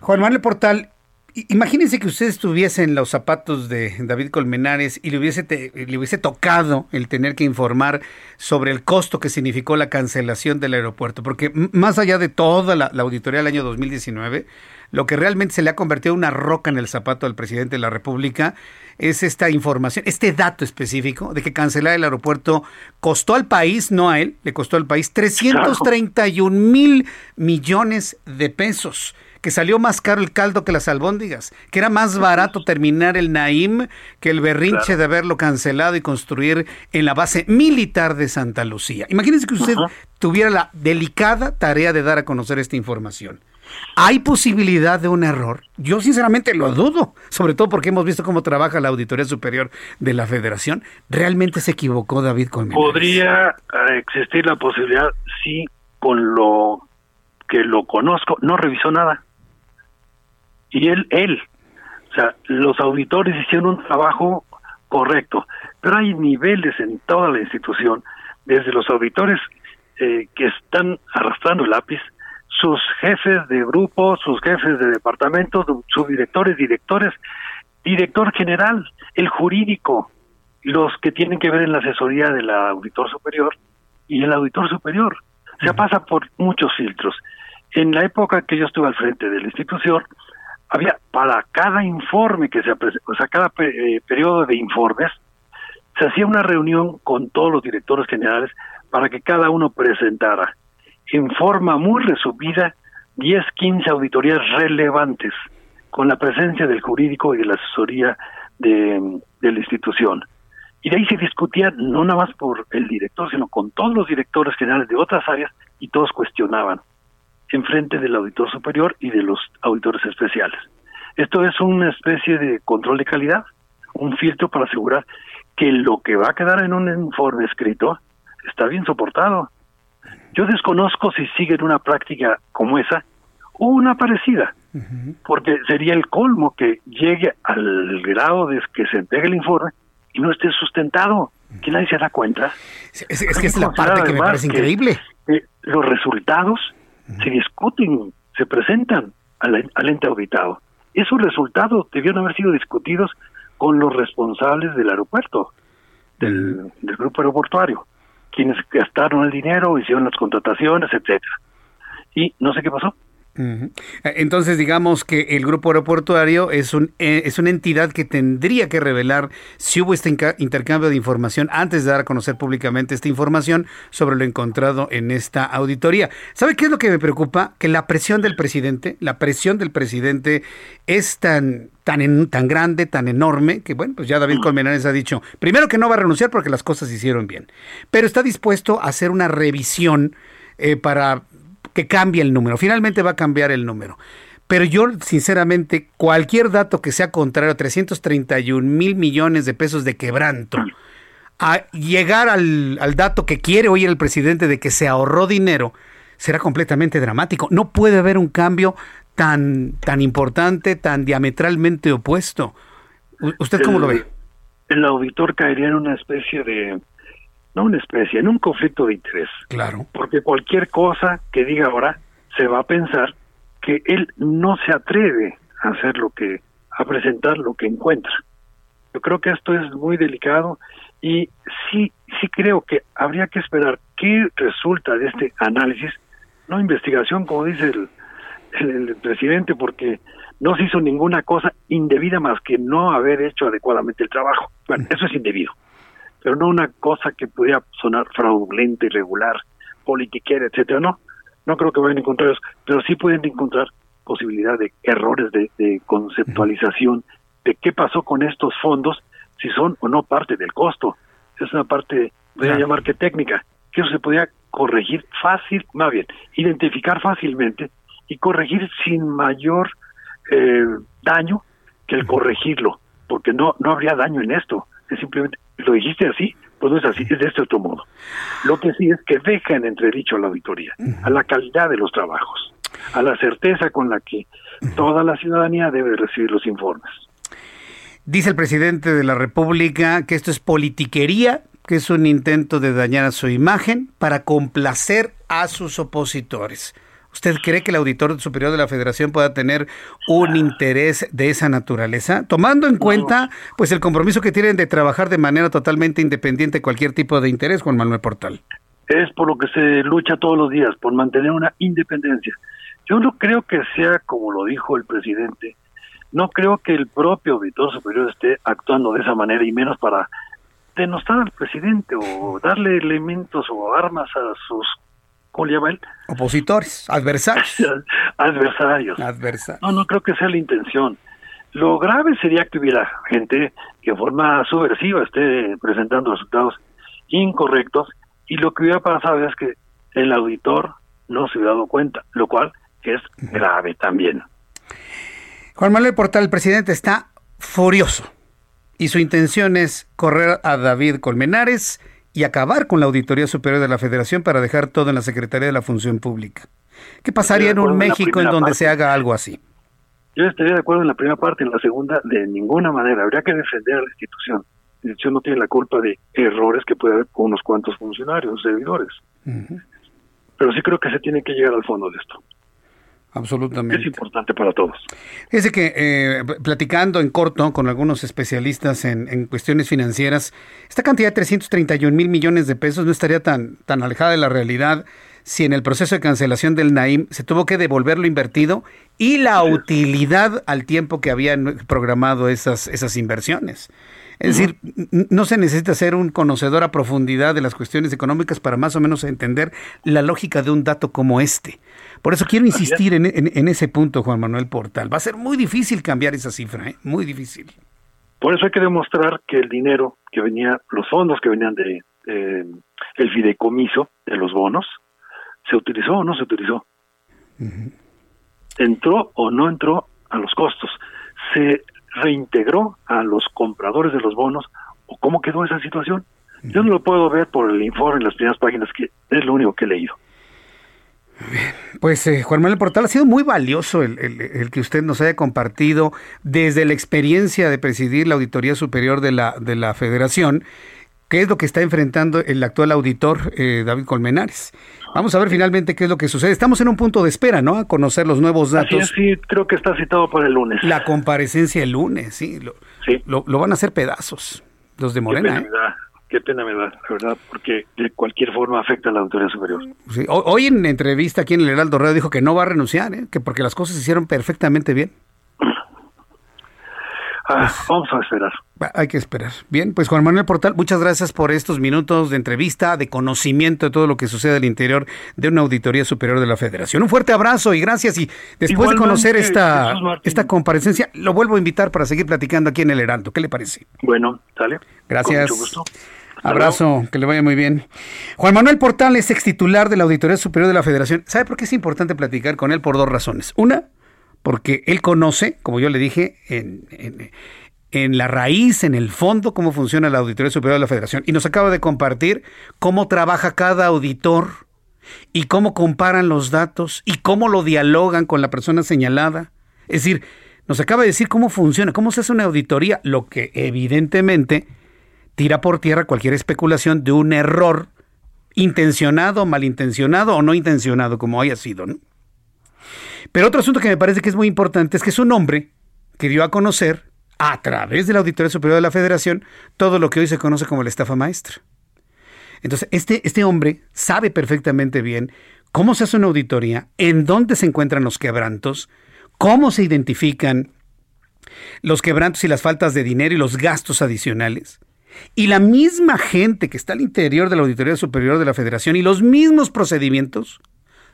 Juan Manuel Portal, Imagínense que usted estuviese en los zapatos de David Colmenares y le hubiese, le hubiese tocado el tener que informar sobre el costo que significó la cancelación del aeropuerto, porque más allá de toda la, auditoría del año 2019, lo que realmente se le ha convertido en una roca en el zapato al presidente de la República es esta información, este dato específico de que cancelar el aeropuerto costó al país, no a él, le costó al país 331 mil millones de pesos que salió más caro el caldo que las albóndigas, que era más barato terminar el Naim que el berrinche de haberlo cancelado y construir en la base militar de Santa Lucía. Imagínense que usted tuviera la delicada tarea de dar a conocer esta información. ¿Hay posibilidad de un error? Yo sinceramente lo dudo, sobre todo porque hemos visto cómo trabaja la Auditoría Superior de la Federación. ¿Realmente se equivocó David Colmenares? Podría eh, existir la posibilidad, sí, con lo que lo conozco, no revisó nada y él, él, o sea, los auditores hicieron un trabajo correcto, pero hay niveles en toda la institución, desde los auditores eh, que están arrastrando el lápiz, sus jefes de grupo, sus jefes de departamento, subdirectores, directores, director general, el jurídico, los que tienen que ver en la asesoría del auditor superior y el auditor superior. O sea, pasa por muchos filtros. En la época que yo estuve al frente de la institución, había para cada informe que se o sea, cada eh, periodo de informes, se hacía una reunión con todos los directores generales para que cada uno presentara en forma muy resumida 10, 15 auditorías relevantes con la presencia del jurídico y de la asesoría de, de la institución. Y de ahí se discutía no nada más por el director, sino con todos los directores generales de otras áreas y todos cuestionaban en frente del auditor superior y de los auditores especiales. Esto es una especie de control de calidad, un filtro para asegurar que lo que va a quedar en un informe escrito está bien soportado. Yo desconozco si siguen una práctica como esa o una parecida, porque sería el colmo que llegue al grado de que se entregue el informe y no esté sustentado, que nadie se da cuenta. Es, que es la parte que me parece increíble. los resultados se discuten, se presentan al, ente auditado. Esos resultados debieron haber sido discutidos con los responsables del aeropuerto, del, del grupo aeroportuario, quienes gastaron el dinero, hicieron las contrataciones, etcétera. Y no sé qué pasó. Entonces, digamos que el grupo aeroportuario es, un, eh, es una entidad que tendría que revelar si hubo este intercambio de información antes de dar a conocer públicamente esta información sobre lo encontrado en esta auditoría. ¿Sabe qué es lo que me preocupa? Que la presión del presidente, la presión del presidente es tan, tan, tan grande, tan enorme, que bueno, pues ya David Colmenares ha dicho, primero que no va a renunciar porque las cosas se hicieron bien, pero está dispuesto a hacer una revisión eh, para que cambie el número. Finalmente va a cambiar el número. Pero yo, sinceramente, cualquier dato que sea contrario a 331 mil millones de pesos de quebranto, a llegar al, dato que quiere oír el presidente de que se ahorró dinero, será completamente dramático. No puede haber un cambio tan, tan importante, tan diametralmente opuesto. ¿Usted cómo lo ve? El auditor caería en una especie de no una especie, en un conflicto de interés. Claro. Porque cualquier cosa que diga ahora se va a pensar que él no se atreve a hacer lo que, a presentar lo que encuentra. Yo creo que esto es muy delicado y sí, sí creo que habría que esperar qué resulta de este análisis, no investigación como dice el, el presidente, porque no se hizo ninguna cosa indebida más que no haber hecho adecuadamente el trabajo. Bueno, eso es indebido pero no una cosa que pudiera sonar fraudulenta, irregular, politiquera, etcétera, no. No creo que vayan a encontrar eso, pero sí pueden encontrar posibilidad de errores de, conceptualización de qué pasó con estos fondos, si son o no parte del costo. Es una parte, voy a llamar que técnica, que eso se podía corregir fácil, más bien, identificar fácilmente y corregir sin mayor eh, daño que el corregirlo, porque no, no habría daño en esto, simplemente lo dijiste así, pues no es así, es de este otro modo. Lo que sí es que deja en entredicho a la auditoría, a la calidad de los trabajos, a la certeza con la que toda la ciudadanía debe recibir los informes. Dice el presidente de la República que esto es politiquería, que es un intento de dañar a su imagen para complacer a sus opositores. ¿Usted cree que el auditor superior de la Federación pueda tener un interés de esa naturaleza, tomando en cuenta pues el compromiso que tienen de trabajar de manera totalmente independiente cualquier tipo de interés, Juan Manuel Portal? Es por lo que se lucha todos los días, por mantener una independencia. Yo no creo que sea como lo dijo el presidente, no creo que el propio auditor superior esté actuando de esa manera y menos para denostar al presidente o darle elementos o armas a sus ¿cómo le llama él? Opositores, adversarios. adversarios. Adversarios. No, no creo que sea la intención. Lo grave sería que hubiera gente que en forma subversiva esté presentando resultados incorrectos y lo que hubiera pasado es que el auditor no se hubiera dado cuenta, lo cual es grave también. Juan Manuel Portal, el presidente está furioso y su intención es correr a David Colmenares y acabar con la Auditoría Superior de la Federación para dejar todo en la Secretaría de la Función Pública. ¿Qué pasaría en un México en donde se haga algo así? Yo estaría de acuerdo en la primera parte, en la segunda, de ninguna manera. Habría que defender a la institución. La institución no tiene la culpa de errores que puede haber con unos cuantos funcionarios, servidores. Pero sí creo que se tiene que llegar al fondo de esto. Absolutamente. Es importante para todos. Fíjese que eh, platicando en corto con algunos especialistas en, cuestiones financieras, esta cantidad de 331 mil millones de pesos no estaría tan, tan alejada de la realidad si en el proceso de cancelación del Naim se tuvo que devolver lo invertido y la utilidad al tiempo que habían programado esas, esas inversiones. Es decir, no se necesita ser un conocedor a profundidad de las cuestiones económicas para más o menos entender la lógica de un dato como este. Por eso quiero insistir en, ese punto, Juan Manuel Portal. Va a ser muy difícil cambiar esa cifra, ¿eh? muy difícil. Por eso hay que demostrar que el dinero que venía, los fondos que venían de el fideicomiso de los bonos, se utilizó o no se utilizó. Entró o no entró a los costos. Se reintegró a los compradores de los bonos o cómo quedó esa situación. Yo no lo puedo ver por el informe en las primeras páginas, que es lo único que he leído. Pues eh, Juan Manuel Portal, ha sido muy valioso el, el, que usted nos haya compartido desde la experiencia de presidir la Auditoría Superior de la, de la Federación, qué es lo que está enfrentando el actual auditor eh, David Colmenares. Vamos a ver finalmente qué es lo que sucede. Estamos en un punto de espera, ¿no? A conocer los nuevos datos. sí, creo que está citado para el lunes. La comparecencia el lunes, sí. Lo, sí. lo, van a hacer pedazos, los de Morena. ¿eh? Qué pena me da, la verdad, porque de cualquier forma afecta a la autoridad superior. hoy en entrevista aquí en el Heraldo Radio dijo que no va a renunciar, ¿eh? que porque las cosas se hicieron perfectamente bien. Ah, pues, vamos a esperar. Hay que esperar. Bien, pues Juan Manuel Portal, muchas gracias por estos minutos de entrevista, de conocimiento de todo lo que sucede al interior de una auditoría superior de la Federación. Un fuerte abrazo y gracias. Y después de conocer esta, esta comparecencia, lo vuelvo a invitar para seguir platicando aquí en el Heraldo. ¿Qué le parece? Bueno, sale. Gracias. mucho gusto. Abrazo, que le vaya muy bien. Juan Manuel Portal es ex titular de la Auditoría Superior de la Federación. ¿Sabe por qué es importante platicar con él? Por dos razones. Una, porque él conoce, como yo le dije, en, en, la raíz, en el fondo, cómo funciona la Auditoría Superior de la Federación. Y nos acaba de compartir cómo trabaja cada auditor y cómo comparan los datos y cómo lo dialogan con la persona señalada. Es decir, nos acaba de decir cómo funciona, cómo se hace una auditoría, lo que evidentemente tira por tierra cualquier especulación de un error intencionado, malintencionado o no intencionado, como haya sido. Pero otro asunto que me parece que es muy importante es que es un hombre que dio a conocer a través de la Auditoría Superior de la Federación todo lo que hoy se conoce como la estafa maestra. Entonces, este, este hombre sabe perfectamente bien cómo se hace una auditoría, en dónde se encuentran los quebrantos, cómo se identifican los quebrantos y las faltas de dinero y los gastos adicionales. Y la misma gente que está al interior de la Auditoría Superior de la Federación y los mismos procedimientos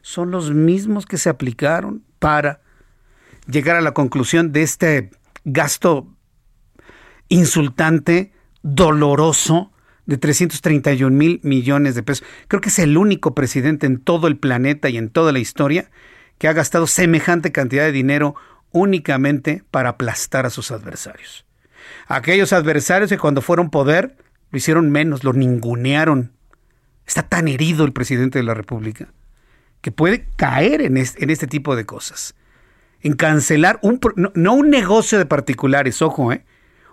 son los mismos que se aplicaron para llegar a la conclusión de este gasto insultante, doloroso, de 331 mil millones de pesos. Creo que es el único presidente en todo el planeta y en toda la historia que ha gastado semejante cantidad de dinero únicamente para aplastar a sus adversarios. Aquellos adversarios que cuando fueron poder lo hicieron menos, lo ningunearon. Está tan herido el presidente de la República que puede caer en este, tipo de cosas. En cancelar un, no, un negocio de particulares, ojo, ¿eh?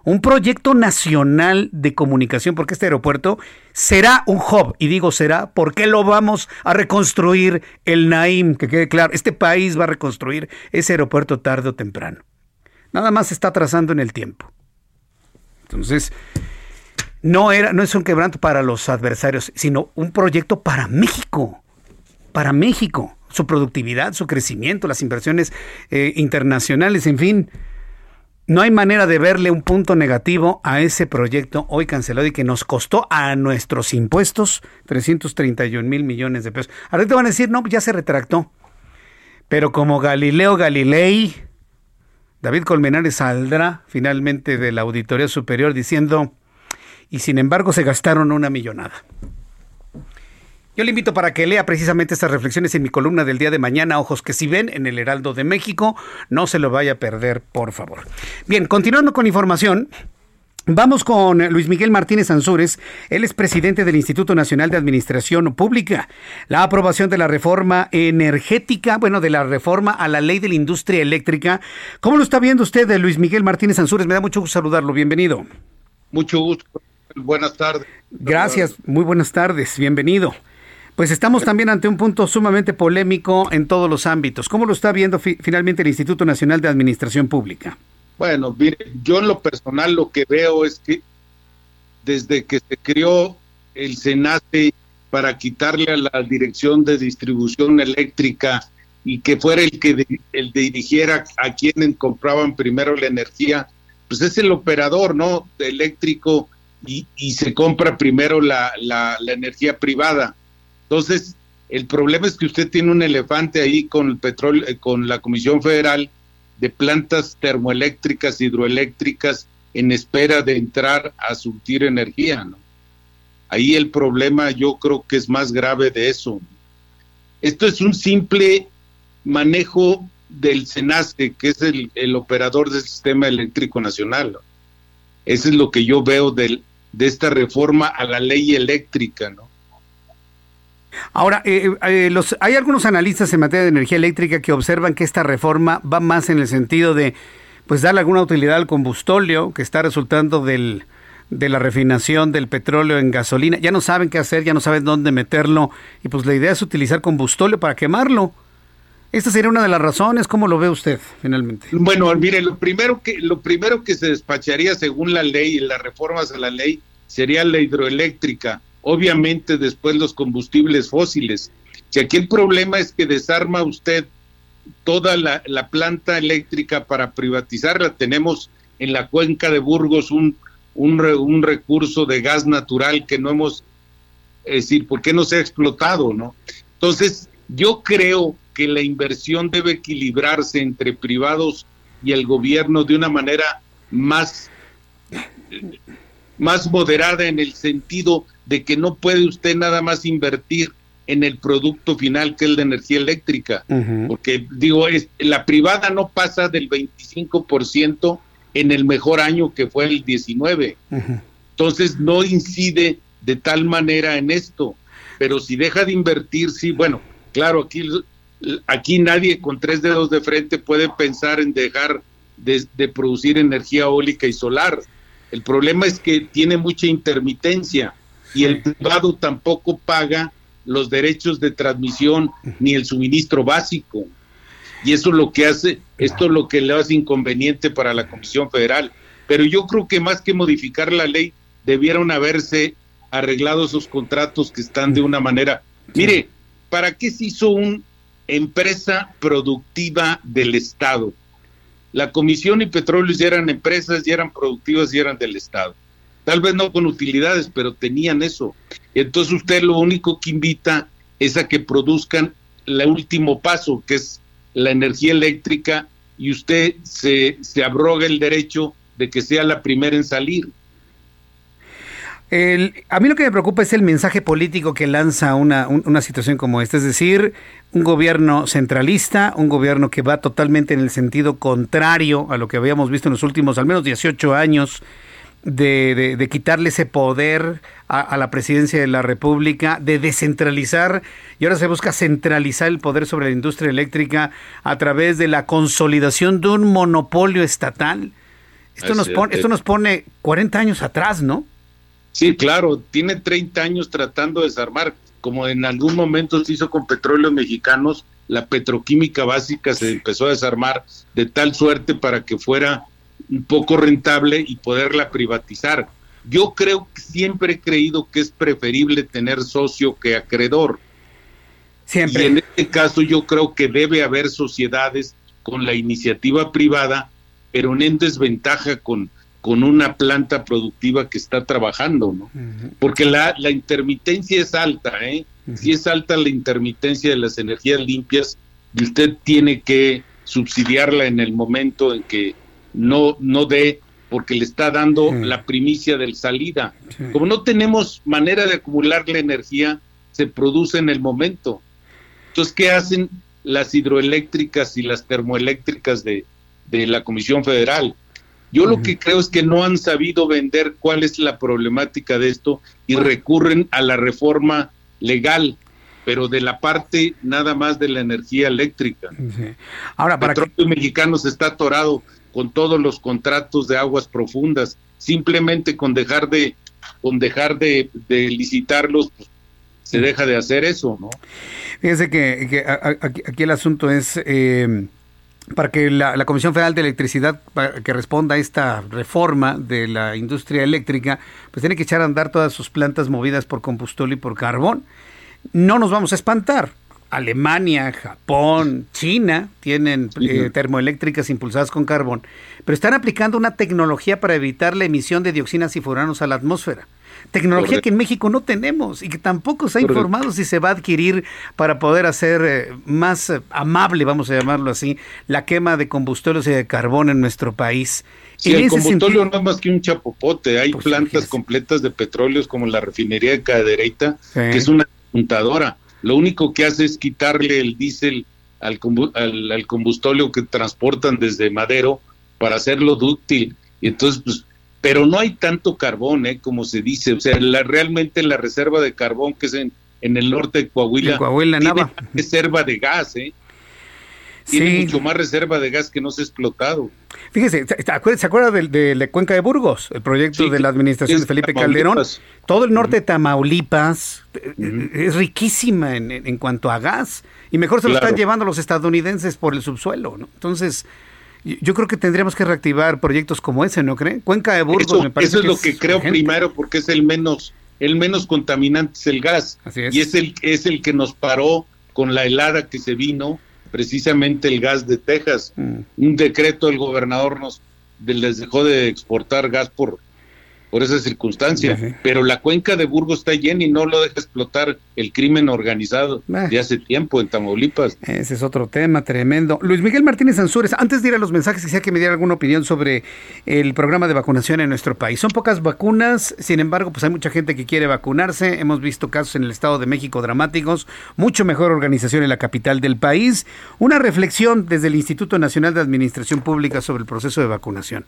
un proyecto nacional de comunicación, porque este aeropuerto será un hub, y digo será, porque lo vamos a reconstruir el Naim, que quede claro, este país va a reconstruir ese aeropuerto tarde o temprano. Nada más se está trazando en el tiempo. Entonces, no, era, no es un quebranto para los adversarios, sino un proyecto para México, para México, su productividad, su crecimiento, las inversiones eh, internacionales, en fin. No hay manera de verle un punto negativo a ese proyecto hoy cancelado y que nos costó a nuestros impuestos 331 mil millones de pesos. Ahora te van a decir, no, ya se retractó. Pero como Galileo Galilei, David Colmenares saldrá finalmente de la Auditoría Superior diciendo, y sin embargo se gastaron una millonada. Yo le invito para que lea precisamente estas reflexiones en mi columna del día de mañana, Ojos que si ven, en el Heraldo de México. No se lo vaya a perder, por favor. Bien, continuando con información. Vamos con Luis Miguel Martínez Ansúrez, él es presidente del Instituto Nacional de Administración Pública. La aprobación de la reforma energética, bueno, de la reforma a la ley de la industria eléctrica. ¿Cómo lo está viendo usted, Luis Miguel Martínez Ansúrez? Me da mucho gusto saludarlo. Bienvenido. Mucho gusto. Buenas tardes. Gracias. Muy buenas tardes. Bienvenido. Pues estamos también ante un punto sumamente polémico en todos los ámbitos. ¿Cómo lo está viendo finalmente el Instituto Nacional de Administración Pública? Bueno, mire, yo en lo personal lo que veo es que desde que se creó el SENACE para quitarle a la Dirección de Distribución Eléctrica y que fuera el que el dirigiera a quienes compraban primero la energía, pues es el operador, ¿no? Eléctrico y, y se compra primero la, la, la energía privada entonces, el problema es que usted tiene un elefante ahí con el petróleo, eh, con la Comisión Federal de plantas termoeléctricas, hidroeléctricas, en espera de entrar a surtir energía. ¿no? Ahí el problema yo creo que es más grave de eso. Esto es un simple manejo del SENACE, que es el, operador del sistema eléctrico nacional. Eso es lo que yo veo de esta reforma a la ley eléctrica, ¿no? Ahora, eh, eh, los, hay algunos analistas en materia de energía eléctrica que observan que esta reforma va más en el sentido de pues darle alguna utilidad al combustóleo que está resultando del, de la refinación del petróleo en gasolina. Ya no saben qué hacer, ya no saben dónde meterlo y pues la idea es utilizar combustóleo para quemarlo. Esta sería una de las razones. ¿Cómo lo ve usted finalmente? Bueno, mire, lo primero que lo primero que se despacharía según la ley y las reformas a la ley sería la hidroeléctrica obviamente después los combustibles fósiles. Si aquí el problema es que desarma usted toda la, planta eléctrica para privatizarla, tenemos en la cuenca de Burgos un, un, un, recurso de gas natural que no hemos, es decir, ¿por qué no se ha explotado? no Entonces, yo creo que la inversión debe equilibrarse entre privados y el gobierno de una manera más, más moderada en el sentido de que no puede usted nada más invertir en el producto final que es la energía eléctrica, porque digo, es, la privada no pasa del 25% en el mejor año que fue el 19. Entonces no incide de tal manera en esto, pero si deja de invertir, sí, bueno, claro, aquí, aquí nadie con tres dedos de frente puede pensar en dejar de, de producir energía eólica y solar. El problema es que tiene mucha intermitencia y el privado tampoco paga los derechos de transmisión ni el suministro básico. Y eso es lo que hace, esto es lo que le hace inconveniente para la Comisión Federal. Pero yo creo que más que modificar la ley, debieron haberse arreglado esos contratos que están de una manera. Mire, ¿para qué se hizo una empresa productiva del Estado? La Comisión y Petróleos ya eran empresas, ya eran productivas y eran del Estado tal vez no con utilidades, pero tenían eso. Entonces usted lo único que invita es a que produzcan el último paso, que es la energía eléctrica, y usted se, se abroga el derecho de que sea la primera en salir. a mí lo que me preocupa es el mensaje político que lanza una, una, situación como esta, es decir, un gobierno centralista, un gobierno que va totalmente en el sentido contrario a lo que habíamos visto en los últimos al menos 18 años de, quitarle ese poder a, la presidencia de la República, de descentralizar, y ahora se busca centralizar el poder sobre la industria eléctrica a través de la consolidación de un monopolio estatal. Esto nos, pone, esto nos pone 40 años atrás, ¿no? Sí, claro, tiene 30 años tratando de desarmar, como en algún momento se hizo con petróleos mexicanos, la petroquímica básica se empezó a desarmar de tal suerte para que fuera poco rentable y poderla privatizar. Yo creo que siempre he creído que es preferible tener socio que acreedor. Siempre. Y en este caso yo creo que debe haber sociedades con la iniciativa privada, pero en desventaja con, con una planta productiva que está trabajando, ¿no? Porque la, la, intermitencia es alta, ¿eh? Si es alta la intermitencia de las energías limpias, usted tiene que subsidiarla en el momento en que no, no dé, porque le está dando la primicia del salida. Como no tenemos manera de acumular la energía, se produce en el momento. Entonces, ¿qué hacen las hidroeléctricas y las termoeléctricas de, de la Comisión Federal? Yo lo que creo es que no han sabido vender cuál es la problemática de esto y recurren a la reforma legal, pero de la parte nada más de la energía eléctrica. Ahora, para el petróleo mexicano se está atorado con todos los contratos de aguas profundas, simplemente con dejar de con dejar de, de licitarlos pues, se deja de hacer eso, ¿no? Fíjese que, aquí, el asunto es eh, para que la, la, Comisión Federal de Electricidad para que responda a esta reforma de la industria eléctrica, pues tiene que echar a andar todas sus plantas movidas por combustible y por carbón. No nos vamos a espantar. Alemania, Japón, China tienen eh, termoeléctricas impulsadas con carbón, pero están aplicando una tecnología para evitar la emisión de dioxinas y furanos a la atmósfera. Tecnología Correcto. que en México no tenemos y que tampoco se ha Correcto. informado si se va a adquirir para poder hacer eh, más eh, amable, vamos a llamarlo así, la quema de combustibles y de carbón en nuestro país. Sí, en el combustible sentido, no es más que un chapopote. Hay pues, plantas completas de petróleos como la refinería de Cadereyta, sí. que es una juntadora. Lo único que hace es quitarle el diésel al, al, al combustóleo que transportan desde Madero para hacerlo dúctil. Y entonces, pues, pero no hay tanto carbón, ¿eh? como se dice. O sea, la, realmente la reserva de carbón que es en, en el norte de Coahuila, en Coahuila tiene Nava. reserva de gas, ¿eh? Tiene sí. mucho más reserva de gas que no se ha explotado. Fíjese, ¿se acuerda de, de la cuenca de Burgos? El proyecto sí, de la administración de Felipe Calderón. Todo el norte de Tamaulipas uh -huh. es riquísima en, en, cuanto a gas. Y mejor se lo claro. están llevando los estadounidenses por el subsuelo, ¿no? Entonces, yo creo que tendríamos que reactivar proyectos como ese, ¿no cree? Cuenca de Burgos eso, me parece Eso es que lo que creo primero porque es el menos el menos contaminante es el gas. Es. Y es el es el que nos paró con la helada que se vino, precisamente el gas de Texas. Mm. Un decreto del gobernador nos les dejó de exportar gas por por esa circunstancia. Sí. Pero la cuenca de Burgos está llena y no lo deja explotar el crimen organizado ah. de hace tiempo en Tamaulipas. Ese es otro tema tremendo. Luis Miguel Martínez Ansúrez, antes de ir a los mensajes, quisiera que me diera alguna opinión sobre el programa de vacunación en nuestro país. Son pocas vacunas, sin embargo, pues hay mucha gente que quiere vacunarse. Hemos visto casos en el Estado de México dramáticos, mucho mejor organización en la capital del país. Una reflexión desde el Instituto Nacional de Administración Pública sobre el proceso de vacunación.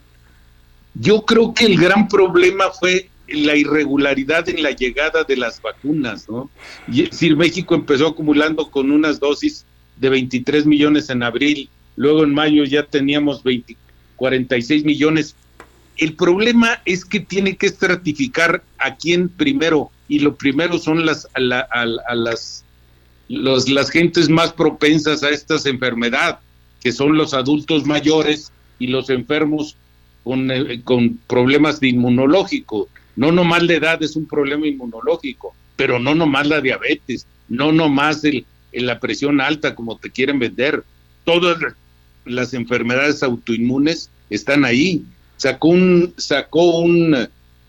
Yo creo que el gran problema fue la irregularidad en la llegada de las vacunas, ¿no? Y es decir, México empezó acumulando con unas dosis de 23 millones en abril, luego en mayo ya teníamos 20, 46 millones. El problema es que tiene que estratificar a quién primero, y lo primero son las, a, la, a, las, las gentes más propensas a estas enfermedades, que son los adultos mayores y los enfermos con, eh, con problemas de inmunológico. No nomás la edad es un problema inmunológico, pero no nomás la diabetes, no nomás el, el la presión alta como te quieren vender. Todas las enfermedades autoinmunes están ahí. Sacó un, sacó un,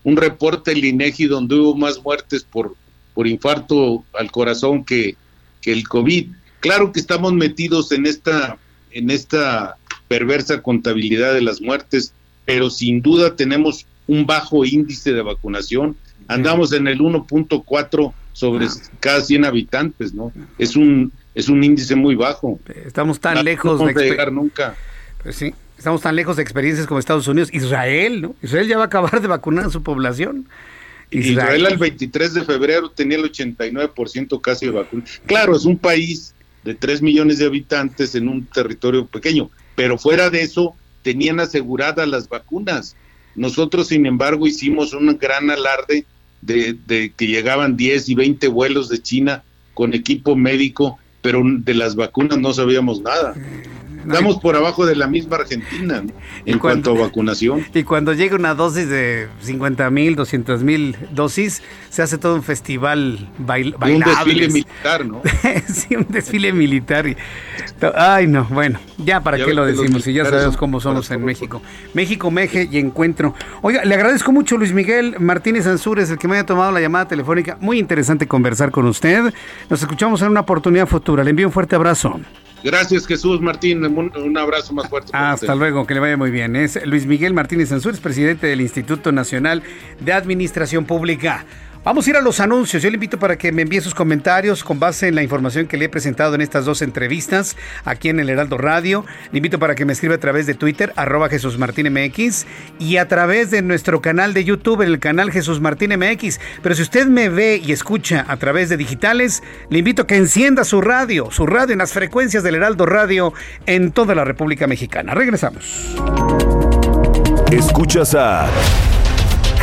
un reporte el INEGI donde hubo más muertes por, por infarto al corazón que, que el COVID. Claro que estamos metidos en esta, en esta perversa contabilidad de las muertes, pero sin duda tenemos un bajo índice de vacunación. Andamos en el 1.4 sobre ah. cada 100 habitantes, ¿no? Es un es un índice muy bajo. Estamos tan no, lejos no de llegar nunca. Pues sí, estamos tan lejos de experiencias como Estados Unidos, Israel, ¿no? Israel ya va a acabar de vacunar a su población. Israel, Israel al 23 de febrero tenía el 89% casi de vacunas. Claro, es un país de 3 millones de habitantes en un territorio pequeño, pero fuera de eso tenían aseguradas las vacunas. Nosotros, sin embargo, hicimos un gran alarde de, de que llegaban 10 y 20 vuelos de China con equipo médico, pero de las vacunas no sabíamos nada. Estamos por abajo de la misma Argentina en cuanto a vacunación. Y cuando llega una dosis de 50 mil, 200 mil dosis, se hace todo un festival bail Un desfile militar, ¿no? sí, un desfile militar. Ay, no, bueno, ya para qué lo decimos, si ya sabemos cómo somos en México. México, Meje y Encuentro. Oiga, le agradezco mucho Luis Miguel Martínez Ansúrez, el que me haya tomado la llamada telefónica. Muy interesante conversar con usted. Nos escuchamos en una oportunidad futura. Le envío un fuerte abrazo. Gracias Jesús Martín, un, abrazo más fuerte. Hasta luego, que le vaya muy bien. Es Luis Miguel Martínez Ansúrez, presidente del Instituto Nacional de Administración Pública. Vamos a ir a los anuncios. Yo le invito para que me envíe sus comentarios con base en la información que le he presentado en estas dos entrevistas aquí en el Heraldo Radio. Le invito para que me escriba a través de Twitter, arroba Jesús Martín MX, y a través de nuestro canal de YouTube, en el canal Jesús Martín MX. Pero si usted me ve y escucha a través de digitales, le invito a que encienda su radio, su radio en las frecuencias del Heraldo Radio en toda la República Mexicana. Regresamos. Escuchas a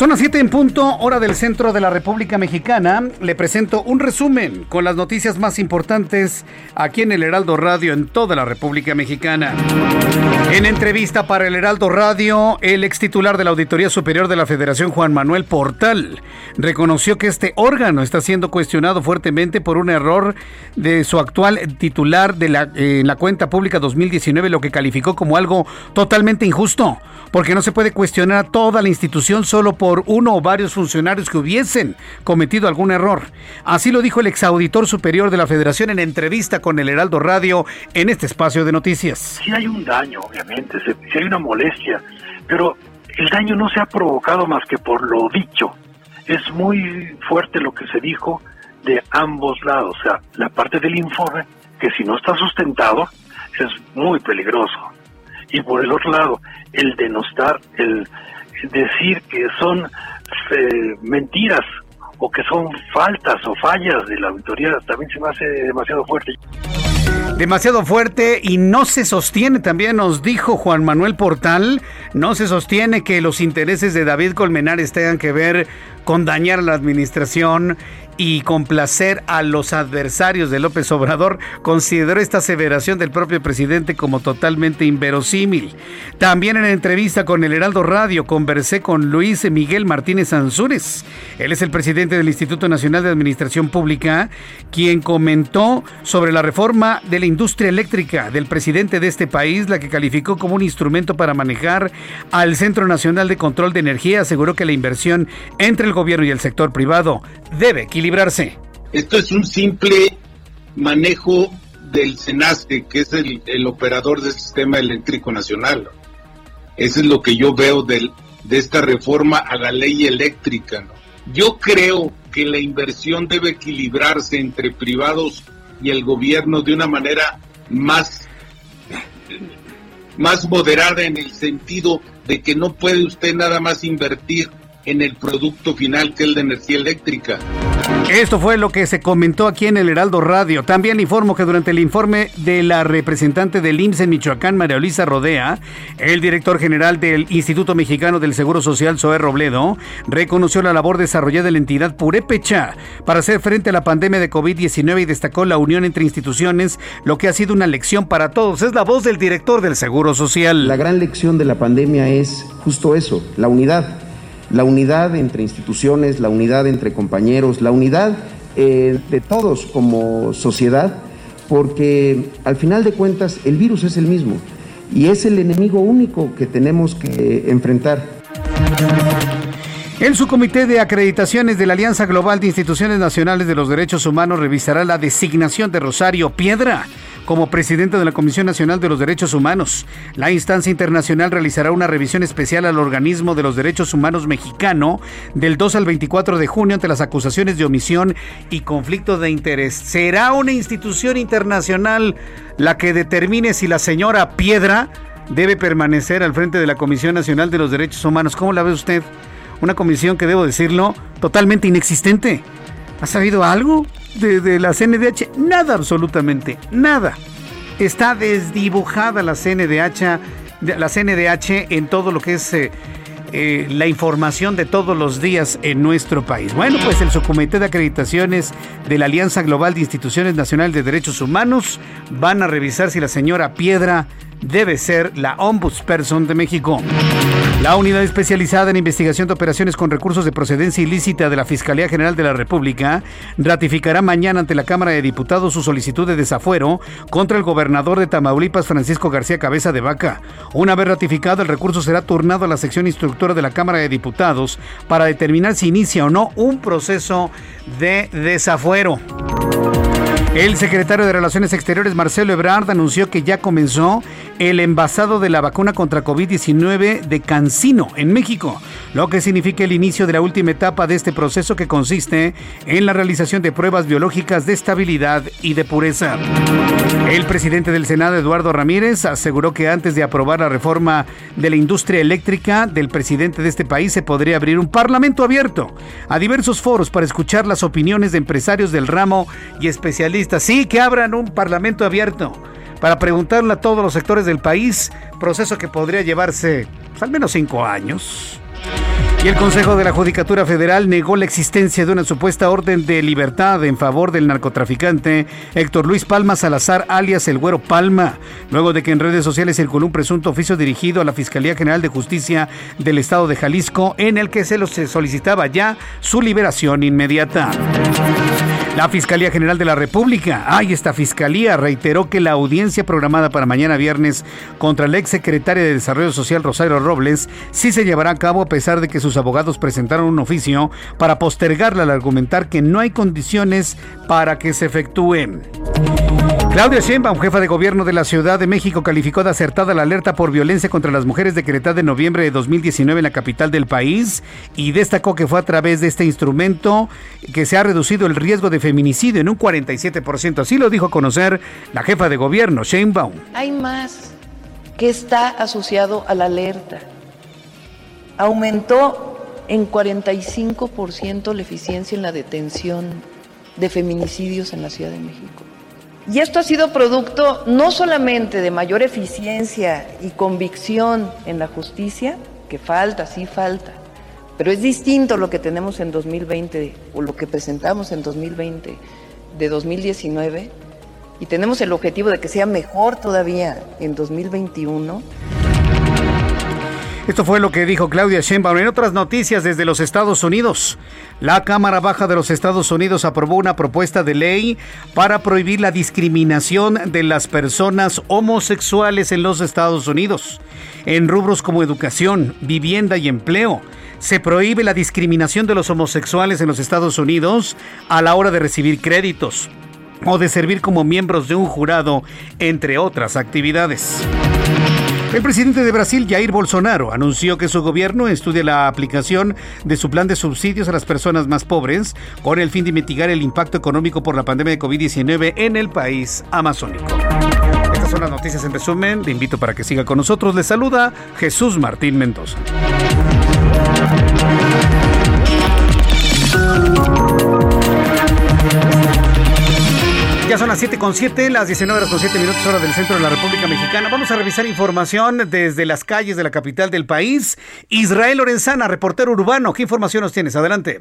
Son las 7 en punto, hora del centro de la República Mexicana. Le presento un resumen con las noticias más importantes aquí en el Heraldo Radio en toda la República Mexicana. En entrevista para el Heraldo Radio, el ex titular de la Auditoría Superior de la Federación, Juan Manuel Portal, reconoció que este órgano está siendo cuestionado fuertemente por un error de su actual titular de la, en la cuenta pública 2019, lo que calificó como algo totalmente injusto, porque no se puede cuestionar a toda la institución solo por por uno o varios funcionarios que hubiesen cometido algún error. Así lo dijo el exauditor superior de la Federación en entrevista con el Heraldo Radio en este espacio de noticias. Si hay un daño, obviamente, si hay una molestia, pero el daño no se ha provocado más que por lo dicho. Es muy fuerte lo que se dijo de ambos lados, o sea, la parte del informe, que si no está sustentado, es muy peligroso. Y por el otro lado, el denostar, el decir que son eh, mentiras o que son faltas o fallas de la auditoría también se me hace demasiado fuerte. Demasiado fuerte y no se sostiene, también nos dijo Juan Manuel Portal, no se sostiene que los intereses de David Colmenares tengan que ver con dañar a la administración y complacer a los adversarios de López Obrador, consideró esta aseveración del propio presidente como totalmente inverosímil. También en entrevista con el Heraldo Radio conversé con Luis Miguel Martínez Ansúrez. Él es el presidente del Instituto Nacional de Administración Pública, quien comentó sobre la reforma de la industria eléctrica del presidente de este país, la que calificó como un instrumento para manejar al Centro Nacional de Control de Energía. Aseguró que la inversión entre el gobierno y el sector privado debe equilibrarse esto es un simple manejo del SENASTE, que es el, operador del sistema eléctrico nacional. Eso es lo que yo veo de esta reforma a la ley eléctrica. Yo creo que la inversión debe equilibrarse entre privados y el gobierno de una manera más, más moderada en el sentido de que no puede usted nada más invertir en el producto final que es la energía eléctrica. Esto fue lo que se comentó aquí en el Heraldo Radio. También informo que durante el informe de la representante del IMSS en Michoacán, María Luisa Rodea, el director general del Instituto Mexicano del Seguro Social, Zoé Robledo, reconoció la labor desarrollada en la entidad Purépecha para hacer frente a la pandemia de COVID-19 y destacó la unión entre instituciones, lo que ha sido una lección para todos. Es la voz del director del Seguro Social. La gran lección de la pandemia es justo eso, la unidad la unidad entre instituciones, la unidad entre compañeros, la unidad eh, de todos como sociedad, porque al final de cuentas el virus es el mismo y es el enemigo único que tenemos que enfrentar. El subcomité de acreditaciones de la Alianza Global de Instituciones Nacionales de los Derechos Humanos revisará la designación de Rosario Piedra como presidente de la Comisión Nacional de los Derechos Humanos. La instancia internacional realizará una revisión especial al organismo de los derechos humanos mexicano del 2 al 24 de junio ante las acusaciones de omisión y conflicto de interés. ¿Será una institución internacional la que determine si la señora Piedra debe permanecer al frente de la Comisión Nacional de los Derechos Humanos? ¿Cómo la ve usted? Una comisión que, debo decirlo, totalmente inexistente. ¿Ha sabido algo de, la CNDH? Nada, absolutamente, nada. Está desdibujada la CNDH, la CNDH en todo lo que es eh, eh, la información de todos los días en nuestro país. Bueno, pues el subcomité de acreditaciones de la Alianza Global de Instituciones Nacionales de Derechos Humanos van a revisar si la señora Piedra debe ser la Ombudsperson de México. La unidad especializada en investigación de operaciones con recursos de procedencia ilícita de la Fiscalía General de la República ratificará mañana ante la Cámara de Diputados su solicitud de desafuero contra el gobernador de Tamaulipas, Francisco García Cabeza de Vaca. Una vez ratificado, el recurso será turnado a la sección instructora de la Cámara de Diputados para determinar si inicia o no un proceso de desafuero. El secretario de Relaciones Exteriores, Marcelo Ebrard, anunció que ya comenzó el envasado de la vacuna contra COVID-19 de Cancino en México, lo que significa el inicio de la última etapa de este proceso que consiste en la realización de pruebas biológicas de estabilidad y de pureza. El presidente del Senado, Eduardo Ramírez, aseguró que antes de aprobar la reforma de la industria eléctrica del presidente de este país se podría abrir un parlamento abierto a diversos foros para escuchar las opiniones de empresarios del ramo y especialistas Sí, que abran un parlamento abierto para preguntarle a todos los sectores del país, proceso que podría llevarse pues, al menos cinco años. Y el Consejo de la Judicatura Federal negó la existencia de una supuesta orden de libertad en favor del narcotraficante Héctor Luis Palma Salazar, alias El Güero Palma, luego de que en redes sociales circuló un presunto oficio dirigido a la Fiscalía General de Justicia del Estado de Jalisco en el que se solicitaba ya su liberación inmediata. La Fiscalía General de la República, ay, esta fiscalía reiteró que la audiencia programada para mañana viernes contra el ex secretario de Desarrollo Social Rosario Robles sí se llevará a cabo a pesar de que sus abogados presentaron un oficio para postergarla al argumentar que no hay condiciones para que se efectúen. Claudia Sheinbaum, jefa de gobierno de la Ciudad de México, calificó de acertada la alerta por violencia contra las mujeres decretada en noviembre de 2019 en la capital del país y destacó que fue a través de este instrumento que se ha reducido el riesgo de feminicidio en un 47%. Así lo dijo a conocer la jefa de gobierno, Sheinbaum. Hay más que está asociado a la alerta. Aumentó en 45% la eficiencia en la detención de feminicidios en la Ciudad de México. Y esto ha sido producto no solamente de mayor eficiencia y convicción en la justicia, que falta, sí falta, pero es distinto lo que tenemos en 2020 o lo que presentamos en 2020 de 2019 y tenemos el objetivo de que sea mejor todavía en 2021. Esto fue lo que dijo Claudia Sheinbaum. En otras noticias desde los Estados Unidos, la Cámara Baja de los Estados Unidos aprobó una propuesta de ley para prohibir la discriminación de las personas homosexuales en los Estados Unidos, en rubros como educación, vivienda y empleo. Se prohíbe la discriminación de los homosexuales en los Estados Unidos a la hora de recibir créditos o de servir como miembros de un jurado, entre otras actividades. El presidente de Brasil, Jair Bolsonaro, anunció que su gobierno estudia la aplicación de su plan de subsidios a las personas más pobres con el fin de mitigar el impacto económico por la pandemia de COVID-19 en el país amazónico. Estas son las noticias en resumen. Le invito para que siga con nosotros. Le saluda Jesús Martín Mendoza. Ya son las 7 con 7, las 19 horas con 7 minutos hora del centro de la República Mexicana. Vamos a revisar información desde las calles de la capital del país. Israel Lorenzana, reportero urbano, ¿qué información nos tienes? Adelante.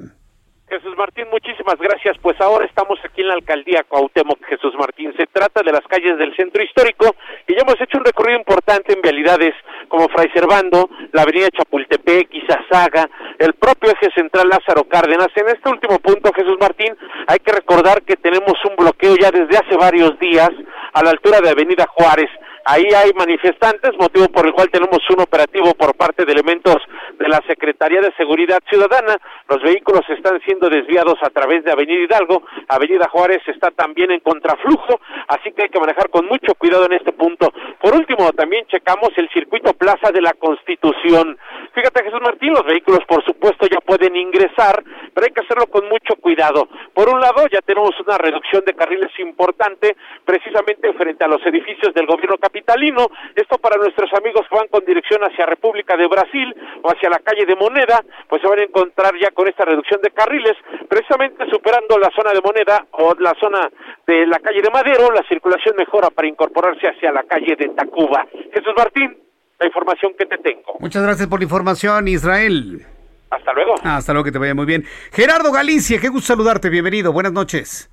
Jesús Martín, muchísimas gracias. Pues ahora estamos aquí en la alcaldía Cuauhtémoc, Jesús Martín. Se trata de las calles del centro histórico y ya hemos hecho un recorrido importante en vialidades como Fray Servando, la avenida Chapultepec, Izazaga, el propio eje central Lázaro Cárdenas. En este último punto, Jesús Martín, hay que recordar que tenemos un bloqueo ya desde hace varios días a la altura de Avenida Juárez Ahí hay manifestantes, motivo por el cual tenemos un operativo por parte de elementos de la Secretaría de Seguridad Ciudadana. Los vehículos están siendo desviados a través de Avenida Hidalgo. Avenida Juárez está también en contraflujo, así que hay que manejar con mucho cuidado en este punto. Por último, también checamos el circuito Plaza de la Constitución. Fíjate, Jesús Martín, los vehículos, por supuesto, ya pueden ingresar, pero hay que hacerlo con mucho cuidado. Por un lado, ya tenemos una reducción de carriles importante, precisamente frente a los edificios del gobierno capitalino. Esto para nuestros amigos que van con dirección hacia República de Brasil o hacia la calle de Moneda, pues se van a encontrar ya con esta reducción de carriles, precisamente superando la zona de Moneda o la zona de la calle de Madero, la circulación mejora para incorporarse hacia la calle de Tacuba. Jesús Martín, la información que te tengo. Muchas gracias por la información, Israel. Hasta luego. Hasta luego, que te vaya muy bien. Gerardo Galicia, qué gusto saludarte, bienvenido, buenas noches.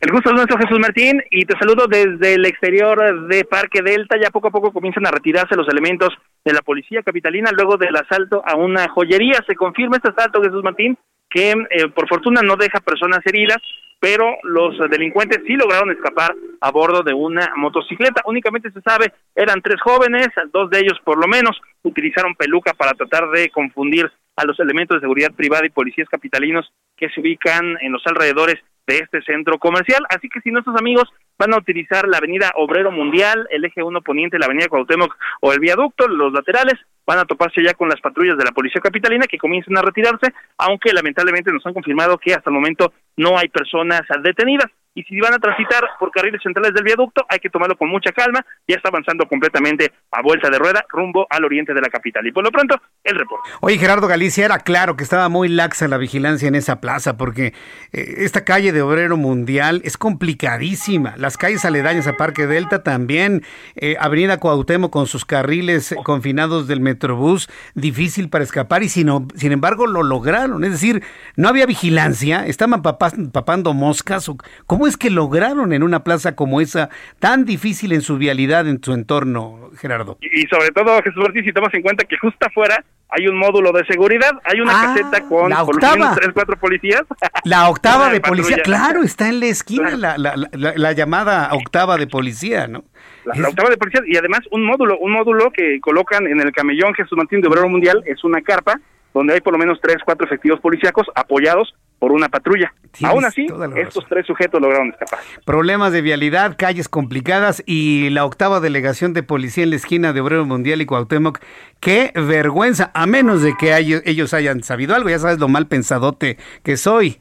El gusto es nuestro, Jesús Martín, y te saludo desde el exterior de Parque Delta. Ya poco a poco comienzan a retirarse los elementos de la policía capitalina luego del asalto a una joyería. Se confirma este asalto, Jesús Martín, que eh, por fortuna no deja personas heridas, pero los delincuentes sí lograron escapar a bordo de una motocicleta. Únicamente se sabe, eran tres jóvenes, dos de ellos por lo menos utilizaron peluca para tratar de confundir a los elementos de seguridad privada y policías capitalinos que se ubican en los alrededores de este centro comercial. Así que si nuestros amigos van a utilizar la avenida Obrero Mundial, el eje 1 poniente, la avenida Cuauhtémoc o el viaducto, los laterales, van a toparse ya con las patrullas de la Policía Capitalina que comiencen a retirarse, aunque lamentablemente nos han confirmado que hasta el momento no hay personas detenidas y si van a transitar por carriles centrales del viaducto hay que tomarlo con mucha calma, ya está avanzando completamente a vuelta de rueda rumbo al oriente de la capital. Y por lo pronto, el reporte. Oye, Gerardo Galicia, era claro que estaba muy laxa la vigilancia en esa plaza porque eh, esta calle de Obrero Mundial es complicadísima. Las calles aledañas a Parque Delta también, eh, Avenida Cuauhtémoc con sus carriles confinados del Metrobús, difícil para escapar y sin, sin embargo lo lograron. Es decir, no había vigilancia, estaban papando moscas. ¿Cómo es que lograron en una plaza como esa tan difícil en su vialidad, en su entorno, Gerardo? Y, sobre todo, Jesús Ortiz, si tomas en cuenta que justo afuera hay un módulo de seguridad, hay una ah, caseta con la octava. tres, cuatro policías. La octava de policía, claro, está en la esquina la, la, la, llamada octava de policía, ¿no? La, octava de policía y además un módulo, un módulo que colocan en el camellón Jesús Martín de Obrero Mundial, es una carpa donde hay por lo menos tres, cuatro efectivos policíacos apoyados por una patrulla. Aún así, estos tres sujetos lograron escapar. Problemas de vialidad, calles complicadas y la octava delegación de policía en la esquina de Obrero Mundial y Cuauhtémoc. Qué vergüenza, a menos de que ellos hayan sabido algo. Ya sabes lo mal pensadote que soy,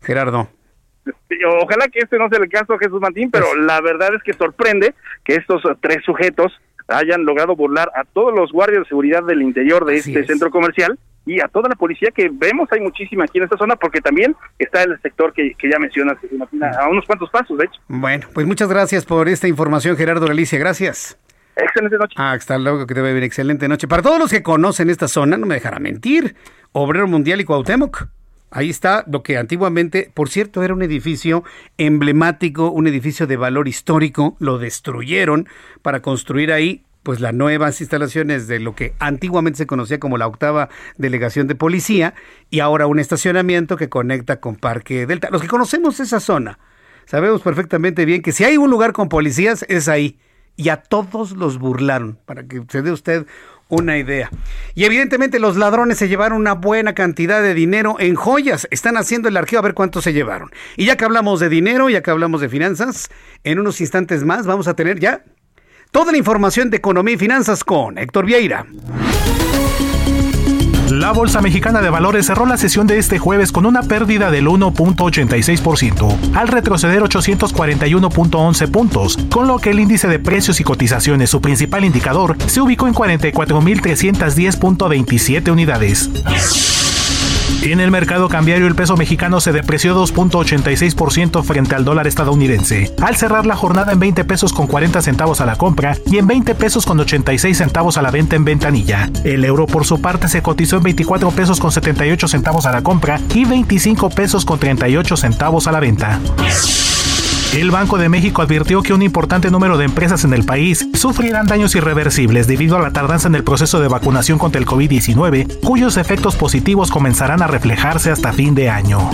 Gerardo. Ojalá que este no sea el caso, Jesús Martín, pero pues la verdad es que sorprende que estos tres sujetos hayan logrado burlar a todos los guardias de seguridad del interior de este centro comercial y a toda la policía que vemos, hay muchísima aquí en esta zona, porque también está el sector que, ya mencionas, a unos cuantos pasos, de hecho. Bueno, pues muchas gracias por esta información, Gerardo Galicia, gracias. Excelente noche. Ah, hasta luego, que te va a excelente noche. Para todos los que conocen esta zona, no me dejará mentir, Obrero Mundial y Cuauhtémoc. Ahí está lo que antiguamente, por cierto, era un edificio emblemático, un edificio de valor histórico, lo destruyeron para construir ahí pues las nuevas instalaciones de lo que antiguamente se conocía como la octava delegación de policía y ahora un estacionamiento que conecta con Parque Delta. Los que conocemos esa zona, sabemos perfectamente bien que si hay un lugar con policías es ahí y a todos los burlaron, para que se dé usted una idea. Y evidentemente los ladrones se llevaron una buena cantidad de dinero en joyas. Están haciendo el arqueo a ver cuánto se llevaron. Y ya que hablamos de dinero, ya que hablamos de finanzas, en unos instantes más vamos a tener ya Toda la información de economía y finanzas con Héctor Vieira. La Bolsa Mexicana de Valores cerró la sesión de este jueves con una pérdida del 1.86%, al retroceder 841.11 puntos, con lo que el índice de precios y cotizaciones, su principal indicador, se ubicó en 44.310.27 unidades. En el mercado cambiario el peso mexicano se depreció 2.86% frente al dólar estadounidense, al cerrar la jornada en 20 pesos con 40 centavos a la compra y en 20 pesos con 86 centavos a la venta en ventanilla. El euro por su parte se cotizó en 24 pesos con 78 centavos a la compra y 25 pesos con 38 centavos a la venta. El Banco de México advirtió que un importante número de empresas en el país sufrirán daños irreversibles debido a la tardanza en el proceso de vacunación contra el COVID-19, cuyos efectos positivos comenzarán a reflejarse hasta fin de año.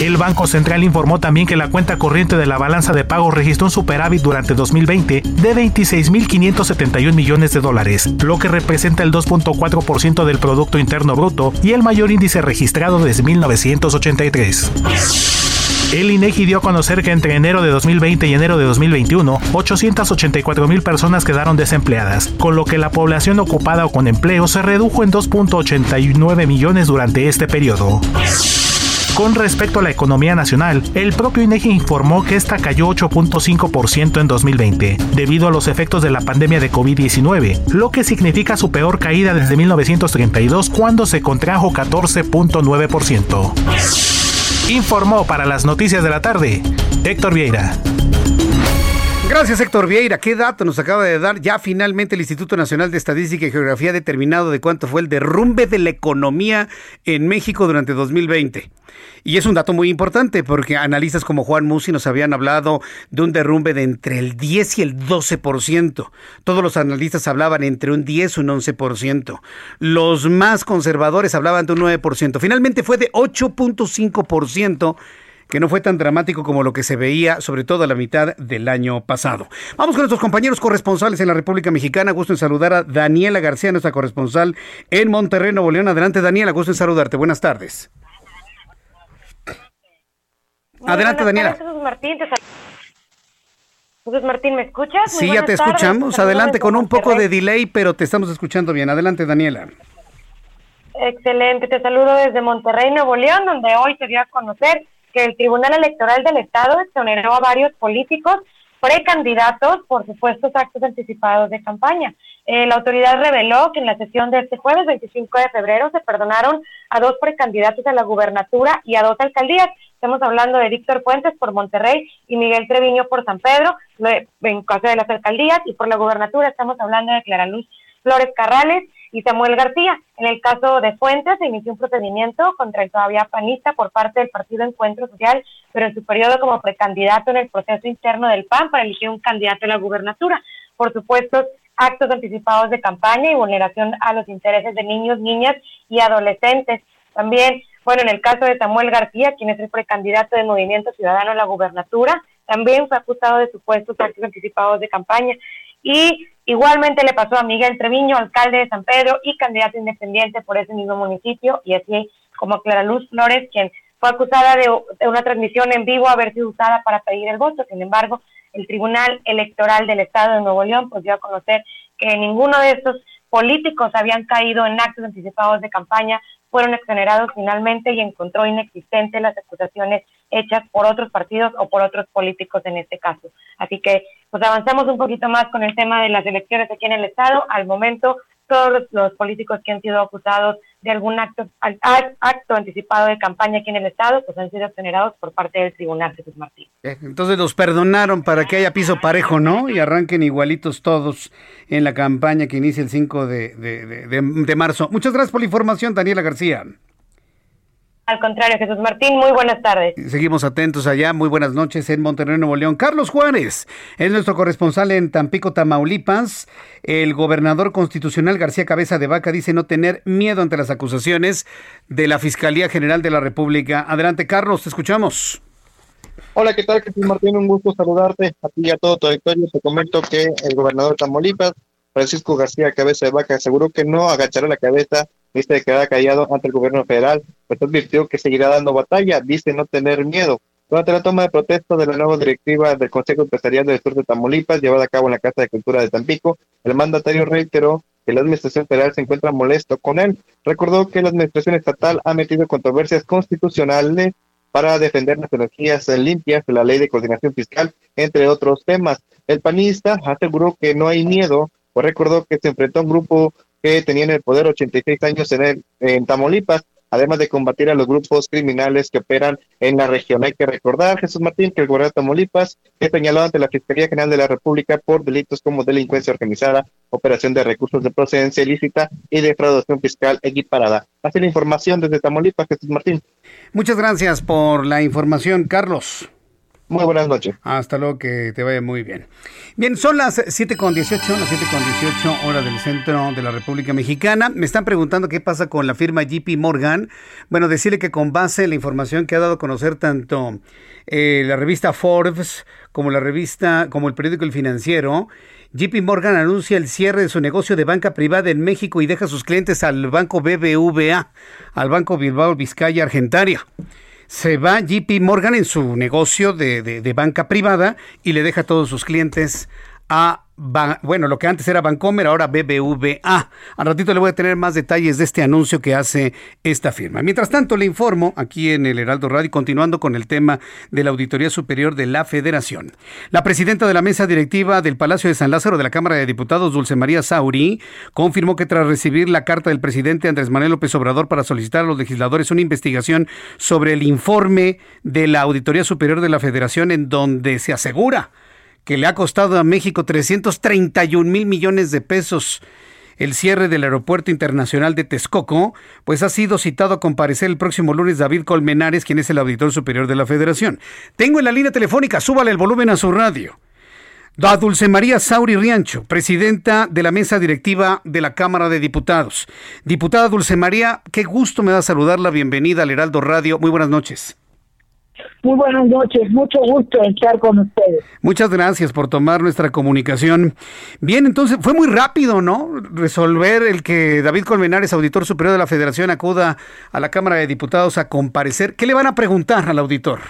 El Banco Central informó también que la cuenta corriente de la balanza de pagos registró un superávit durante 2020 de 26.571 millones de dólares, lo que representa el 2.4% del Producto Interno Bruto y el mayor índice registrado desde 1983. El INEGI dio a conocer que entre enero de 2020 y enero de 2021, 884 mil personas quedaron desempleadas, con lo que la población ocupada o con empleo se redujo en 2.89 millones durante este periodo. Con respecto a la economía nacional, el propio INEGI informó que esta cayó 8.5% en 2020, debido a los efectos de la pandemia de COVID-19, lo que significa su peor caída desde 1932 cuando se contrajo 14.9%. Informó para las noticias de la tarde Héctor Vieira. Gracias Héctor Vieira. ¿Qué dato nos acaba de dar? Ya finalmente el Instituto Nacional de Estadística y Geografía ha determinado de cuánto fue el derrumbe de la economía en México durante 2020. Y es un dato muy importante porque analistas como Juan Musi nos habían hablado de un derrumbe de entre el 10 y el 12%. Todos los analistas hablaban entre un 10 y un 11%. Los más conservadores hablaban de un 9%. Finalmente fue de 8.5% que no fue tan dramático como lo que se veía, sobre todo a la mitad del año pasado. Vamos con nuestros compañeros corresponsales en la República Mexicana. Gusto en saludar a Daniela García, nuestra corresponsal en Monterrey, Nuevo León. Adelante, Daniela, gusto en saludarte. Buenas tardes. Adelante, Daniela. Jesús Martín, Martín, ¿me escuchas? sí, ya te escuchamos. Adelante, con un poco de delay, pero te estamos escuchando bien. Adelante, Daniela. Excelente, te saludo desde Monterrey, Nuevo León, donde hoy te dio a conocer que el Tribunal Electoral del Estado exoneró a varios políticos precandidatos por supuestos actos anticipados de campaña. Eh, la autoridad reveló que en la sesión de este jueves 25 de febrero se perdonaron a dos precandidatos a la gubernatura y a dos alcaldías. Estamos hablando de Víctor Fuentes por Monterrey y Miguel Treviño por San Pedro, en caso de las alcaldías, y por la gubernatura estamos hablando de Clara Luz Flores Carrales y Samuel García. En el caso de Fuentes se inició un procedimiento contra el todavía panista por parte del Partido Encuentro Social, pero en su periodo como precandidato en el proceso interno del PAN para elegir un candidato a la gubernatura. Por supuesto, actos anticipados de campaña y vulneración a los intereses de niños, niñas y adolescentes. También, bueno, en el caso de Samuel García, quien es el precandidato del Movimiento Ciudadano a la gubernatura, también fue acusado de supuestos actos anticipados de campaña. Y igualmente le pasó a Miguel Treviño, alcalde de San Pedro y candidato independiente por ese mismo municipio, y así como Clara Luz Flores, quien fue acusada de, de una transmisión en vivo haber sido usada para pedir el voto. Sin embargo, el Tribunal Electoral del Estado de Nuevo León pues dio a conocer que ninguno de estos políticos habían caído en actos anticipados de campaña, fueron exonerados finalmente y encontró inexistentes las acusaciones hechas por otros partidos o por otros políticos en este caso. Así que pues avanzamos un poquito más con el tema de las elecciones aquí en el Estado. Al momento todos los, políticos que han sido acusados de algún acto, acto anticipado de campaña aquí en el Estado, pues han sido exonerados por parte del Tribunal Jesús Martín. Eh, entonces los perdonaron para que haya piso parejo, ¿no? Y arranquen igualitos todos en la campaña que inicia el 5 de, de marzo. Muchas gracias por la información, Daniela García. Al contrario, Jesús Martín, muy buenas tardes. Seguimos atentos allá, muy buenas noches en Monterrey, Nuevo León. Carlos Juárez es nuestro corresponsal en Tampico, Tamaulipas. El gobernador constitucional García Cabeza de Vaca dice no tener miedo ante las acusaciones de la Fiscalía General de la República. Adelante, Carlos, te escuchamos. Hola, ¿qué tal, Jesús Martín? Un gusto saludarte a ti y a todo tu auditorio. Te comento que el gobernador de Tamaulipas, Francisco García Cabeza de Vaca, aseguró que no agachará la cabeza dice que queda callado ante el gobierno federal, pues advirtió que seguirá dando batalla, dice no tener miedo. Durante la toma de protesta de la nueva directiva del Consejo Empresarial del Sur de Tamaulipas, llevada a cabo en la Casa de Cultura de Tampico, el mandatario reiteró que la administración federal se encuentra molesto con él. Recordó que la administración estatal ha metido controversias constitucionales para defender las energías limpias, la ley de coordinación fiscal, entre otros temas. El panista aseguró que no hay miedo, pues recordó que se enfrentó a un grupo que tenían el poder 86 años en, el, en Tamaulipas, además de combatir a los grupos criminales que operan en la región. Hay que recordar, Jesús Martín, que el gobernador de Tamaulipas es señalado ante la Fiscalía General de la República por delitos como delincuencia organizada, operación de recursos de procedencia ilícita y defraudación fiscal equiparada. Así la información desde Tamaulipas, Jesús Martín. Muchas gracias por la información, Carlos. Muy buenas noches. Hasta luego, que te vaya muy bien. Bien, son las 7.18, las 7.18 horas del centro de la República Mexicana. Me están preguntando qué pasa con la firma JP Morgan. Bueno, decirle que con base en la información que ha dado a conocer tanto eh, la revista Forbes como la revista, como el periódico El Financiero, JP Morgan anuncia el cierre de su negocio de banca privada en México y deja a sus clientes al banco BBVA, al Banco Bilbao Vizcaya Argentaria se va JP Morgan en su negocio de, de, banca privada y le deja a todos sus clientes a bueno, lo que antes era Bancomer, ahora BBVA. Al ratito le voy a tener más detalles de este anuncio que hace esta firma. Mientras tanto, le informo aquí en el Heraldo Radio, continuando con el tema de la Auditoría Superior de la Federación. La presidenta de la mesa directiva del Palacio de San Lázaro de la Cámara de Diputados, Dulce María Sauri, confirmó que tras recibir la carta del presidente Andrés Manuel López Obrador para solicitar a los legisladores una investigación sobre el informe de la Auditoría Superior de la Federación en donde se asegura que le ha costado a México 331 mil millones de pesos el cierre del Aeropuerto Internacional de Texcoco, pues ha sido citado a comparecer el próximo lunes David Colmenares, quien es el auditor superior de la Federación. Tengo en la línea telefónica, súbale el volumen a su radio. A Dulce María Sauri Riancho, presidenta de la mesa directiva de la Cámara de Diputados. Diputada Dulce María, qué gusto me da saludarla. Bienvenida al Heraldo Radio. Muy buenas noches. Muy buenas noches, mucho gusto estar con ustedes. Muchas gracias por tomar nuestra comunicación. Bien, entonces fue muy rápido, ¿no? Resolver el que David Colmenares, auditor superior de la Federación, acuda a la Cámara de Diputados a comparecer. ¿Qué le van a preguntar al auditor?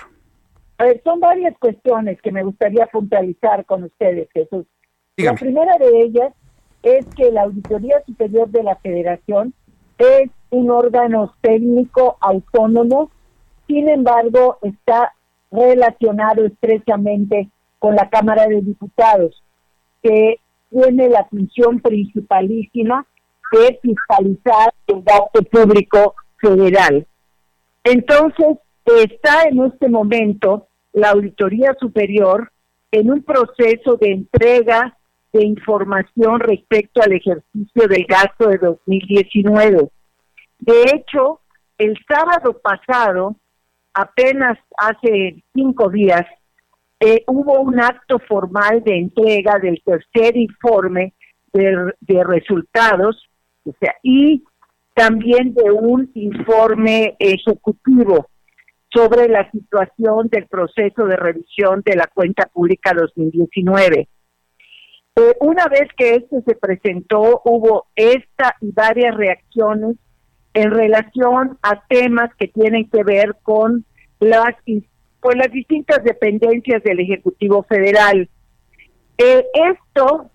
son varias cuestiones que me gustaría puntualizar con ustedes, Jesús. La primera de ellas es que la Auditoría Superior de la Federación es un órgano técnico autónomo sin embargo, está relacionado estrechamente con la Cámara de Diputados, que tiene la función principalísima de fiscalizar el gasto público federal. Entonces, está en este momento la Auditoría Superior en un proceso de entrega de información respecto al ejercicio del gasto de 2019. De hecho, el sábado pasado, apenas hace cinco días eh, hubo un acto formal de entrega del tercer informe de, resultados, o sea, y también de un informe ejecutivo sobre la situación del proceso de revisión de la cuenta pública 2019. Eh, una vez que este se presentó, hubo esta y varias reacciones en relación a temas que tienen que ver con las, pues, las distintas dependencias del Ejecutivo Federal. Eh, esto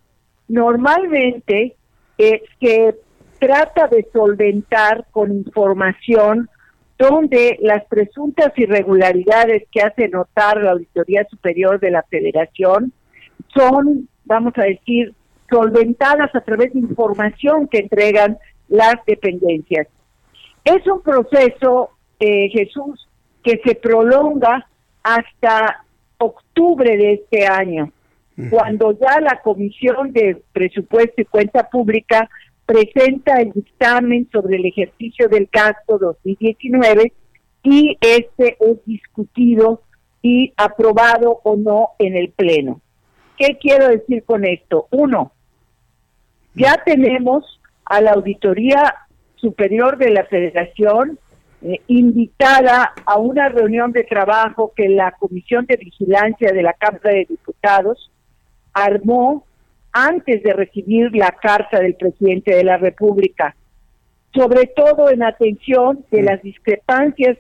normalmente eh, se trata de solventar con información donde las presuntas irregularidades que hace notar la Auditoría Superior de la Federación son, vamos a decir, solventadas a través de información que entregan las dependencias. Es un proceso, eh, Jesús, que se prolonga hasta octubre de este año, cuando ya la Comisión de Presupuesto y Cuenta Pública presenta el dictamen sobre el ejercicio del gasto 2019 y este es discutido y aprobado o no en el Pleno. ¿Qué quiero decir con esto? Uno, ya tenemos a la Auditoría Superior de la Federación eh, invitada a una reunión de trabajo que la Comisión de Vigilancia de la Cámara de Diputados armó antes de recibir la carta del presidente de la República, sobre todo en atención de las discrepancias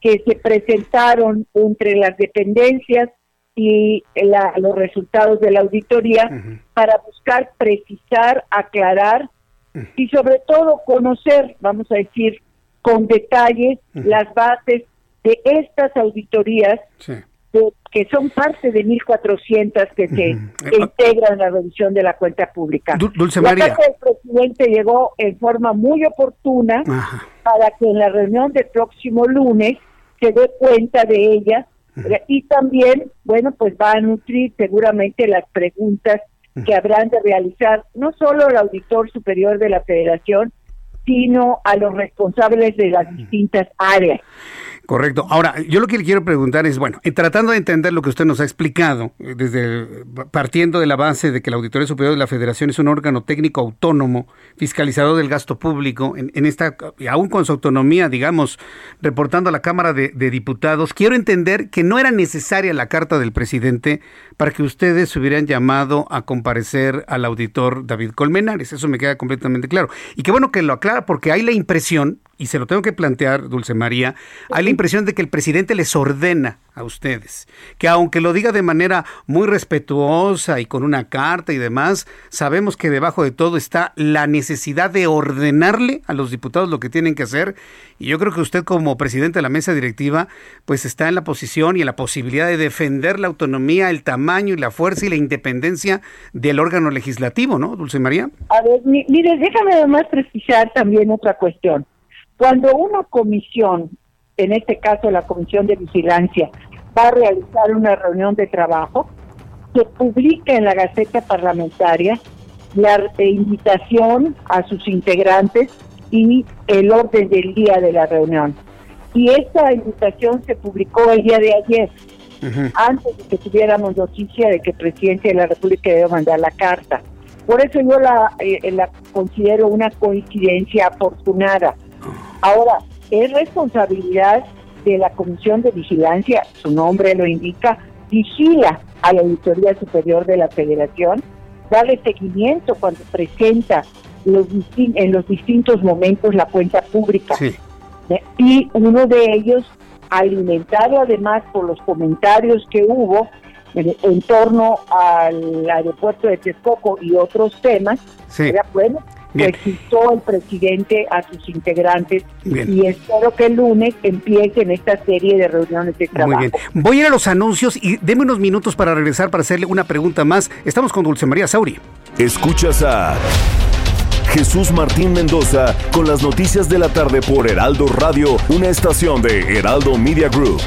que se presentaron entre las dependencias y los resultados de la auditoría para buscar precisar, aclarar y sobre todo conocer, vamos a decir, con detalles las bases de estas auditorías que son parte de 1.400 que se integran en la revisión de la cuenta pública. Dulce la carta del presidente llegó en forma muy oportuna para que en la reunión del próximo lunes se dé cuenta de ella. Y también, bueno, pues va a nutrir seguramente las preguntas que habrán de realizar no solo el auditor superior de la federación, sino a los responsables de las distintas áreas. Correcto. Ahora, yo lo que le quiero preguntar es, bueno, tratando de entender lo que usted nos ha explicado, eh, desde partiendo de la base de que la Auditoría Superior de la Federación es un órgano técnico autónomo, fiscalizador del gasto público, en, esta, aún con su autonomía, digamos, reportando a la Cámara de, de, Diputados, quiero entender que no era necesaria la carta del presidente para que ustedes hubieran llamado a comparecer al auditor David Colmenares. Eso me queda completamente claro. Y qué bueno que lo aclara, porque hay la impresión, y se lo tengo que plantear, Dulce María, hay la impresión de que el presidente les ordena a ustedes, que aunque lo diga de manera muy respetuosa y con una carta y demás, sabemos que debajo de todo está la necesidad de ordenarle a los diputados lo que tienen que hacer. Y yo creo que usted como presidente de la mesa directiva, pues está en la posición y en la posibilidad de defender la autonomía, el tamaño y la fuerza y la independencia del órgano legislativo, ¿no, Dulce María? A ver, mire, déjame además precisar también otra cuestión. Cuando una comisión, en este caso la Comisión de Vigilancia, va a realizar una reunión de trabajo, se publica en la Gaceta Parlamentaria la invitación a sus integrantes y el orden del día de la reunión. Y esta invitación se publicó el día de ayer, uh -huh. antes de que tuviéramos noticia de que el presidente de la República debe mandar la carta. Por eso yo la, eh, la considero una coincidencia afortunada. Ahora, es responsabilidad de la Comisión de Vigilancia, su nombre lo indica, vigila a la Auditoría Superior de la Federación, darle seguimiento cuando presenta los en los distintos momentos la cuenta pública. Sí. Y uno de ellos, alimentado además por los comentarios que hubo en, en torno al aeropuerto de Texcoco y otros temas, sí. era bueno, Bien. pues citó el presidente a sus integrantes bien. y espero que el lunes empiecen esta serie de reuniones de trabajo. Muy bien. Voy a ir a los anuncios y deme unos minutos para regresar para hacerle una pregunta más. Estamos con Dulce María Sauri. Escuchas a Jesús Martín Mendoza con las noticias de la tarde por Heraldo Radio, una estación de Heraldo Media Group.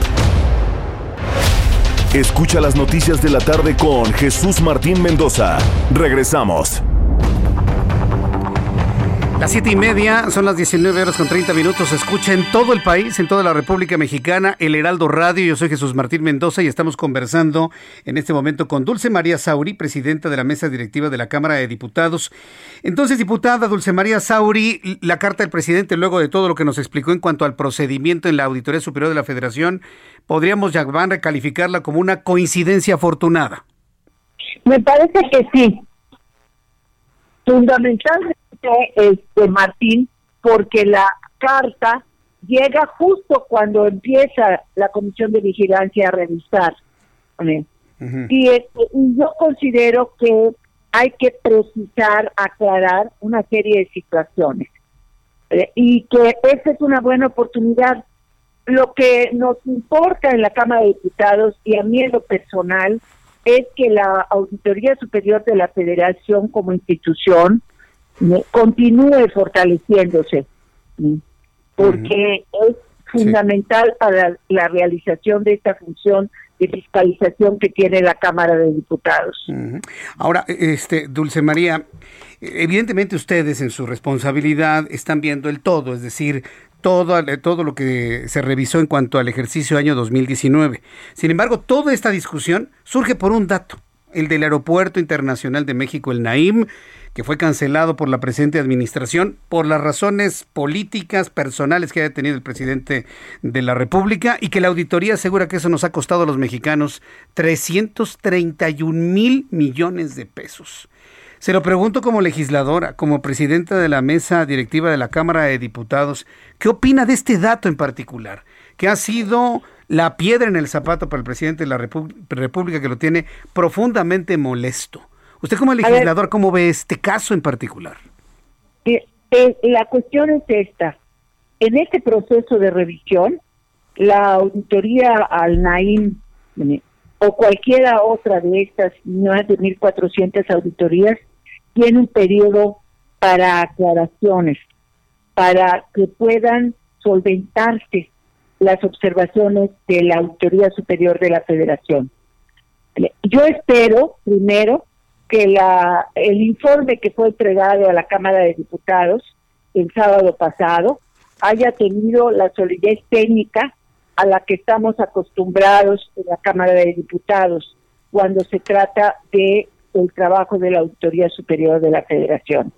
Escucha las noticias de la tarde con Jesús Martín Mendoza. Regresamos. Las siete y media, son las 19 horas con 30 minutos. Escucha en todo el país, en toda la República Mexicana, el Heraldo Radio. Yo soy Jesús Martín Mendoza y estamos conversando en este momento con Dulce María Sauri, presidenta de la mesa directiva de la Cámara de Diputados. Entonces, diputada Dulce María Sauri, la carta del presidente, luego de todo lo que nos explicó en cuanto al procedimiento en la Auditoría Superior de la Federación, podríamos ya van a calificarla como una coincidencia afortunada. Me parece que sí. Fundamentalmente este Martín porque la carta llega justo cuando empieza la comisión de vigilancia a revisar. Uh -huh. y, este, y yo considero que hay que precisar aclarar una serie de situaciones y que esta es una buena oportunidad. Lo que nos importa en la Cámara de Diputados y a mí en lo personal es que la Auditoría Superior de la Federación como institución continúe fortaleciéndose, porque uh -huh. es fundamental sí. para la realización de esta función de fiscalización que tiene la Cámara de Diputados. Uh -huh. Ahora, este, Dulce María, evidentemente ustedes en su responsabilidad están viendo el todo, es decir, todo, todo lo que se revisó en cuanto al ejercicio año 2019. Sin embargo, toda esta discusión surge por un dato, el del Aeropuerto Internacional de México, el NAIM, que fue cancelado por la presente administración por las razones políticas, personales que haya tenido el presidente de la República y que la auditoría asegura que eso nos ha costado a los mexicanos 331 mil millones de pesos. Se lo pregunto como legisladora, como presidenta de la mesa directiva de la Cámara de Diputados, ¿qué opina de este dato en particular? Que ha sido la piedra en el zapato para el presidente de la República que lo tiene profundamente molesto. Usted como legislador, ¿cómo ve este caso en particular? Eh, eh, la cuestión es esta. En este proceso de revisión, la auditoría al NAIM o cualquiera otra de estas más de 1.400 auditorías tiene un periodo para aclaraciones, para que puedan solventarse las observaciones de la Auditoría Superior de la Federación. Yo espero, primero, que la, el informe que fue entregado a la Cámara de Diputados el sábado pasado haya tenido la solidez técnica a la que estamos acostumbrados en la Cámara de Diputados cuando se trata de el trabajo de la Auditoría Superior de la Federación.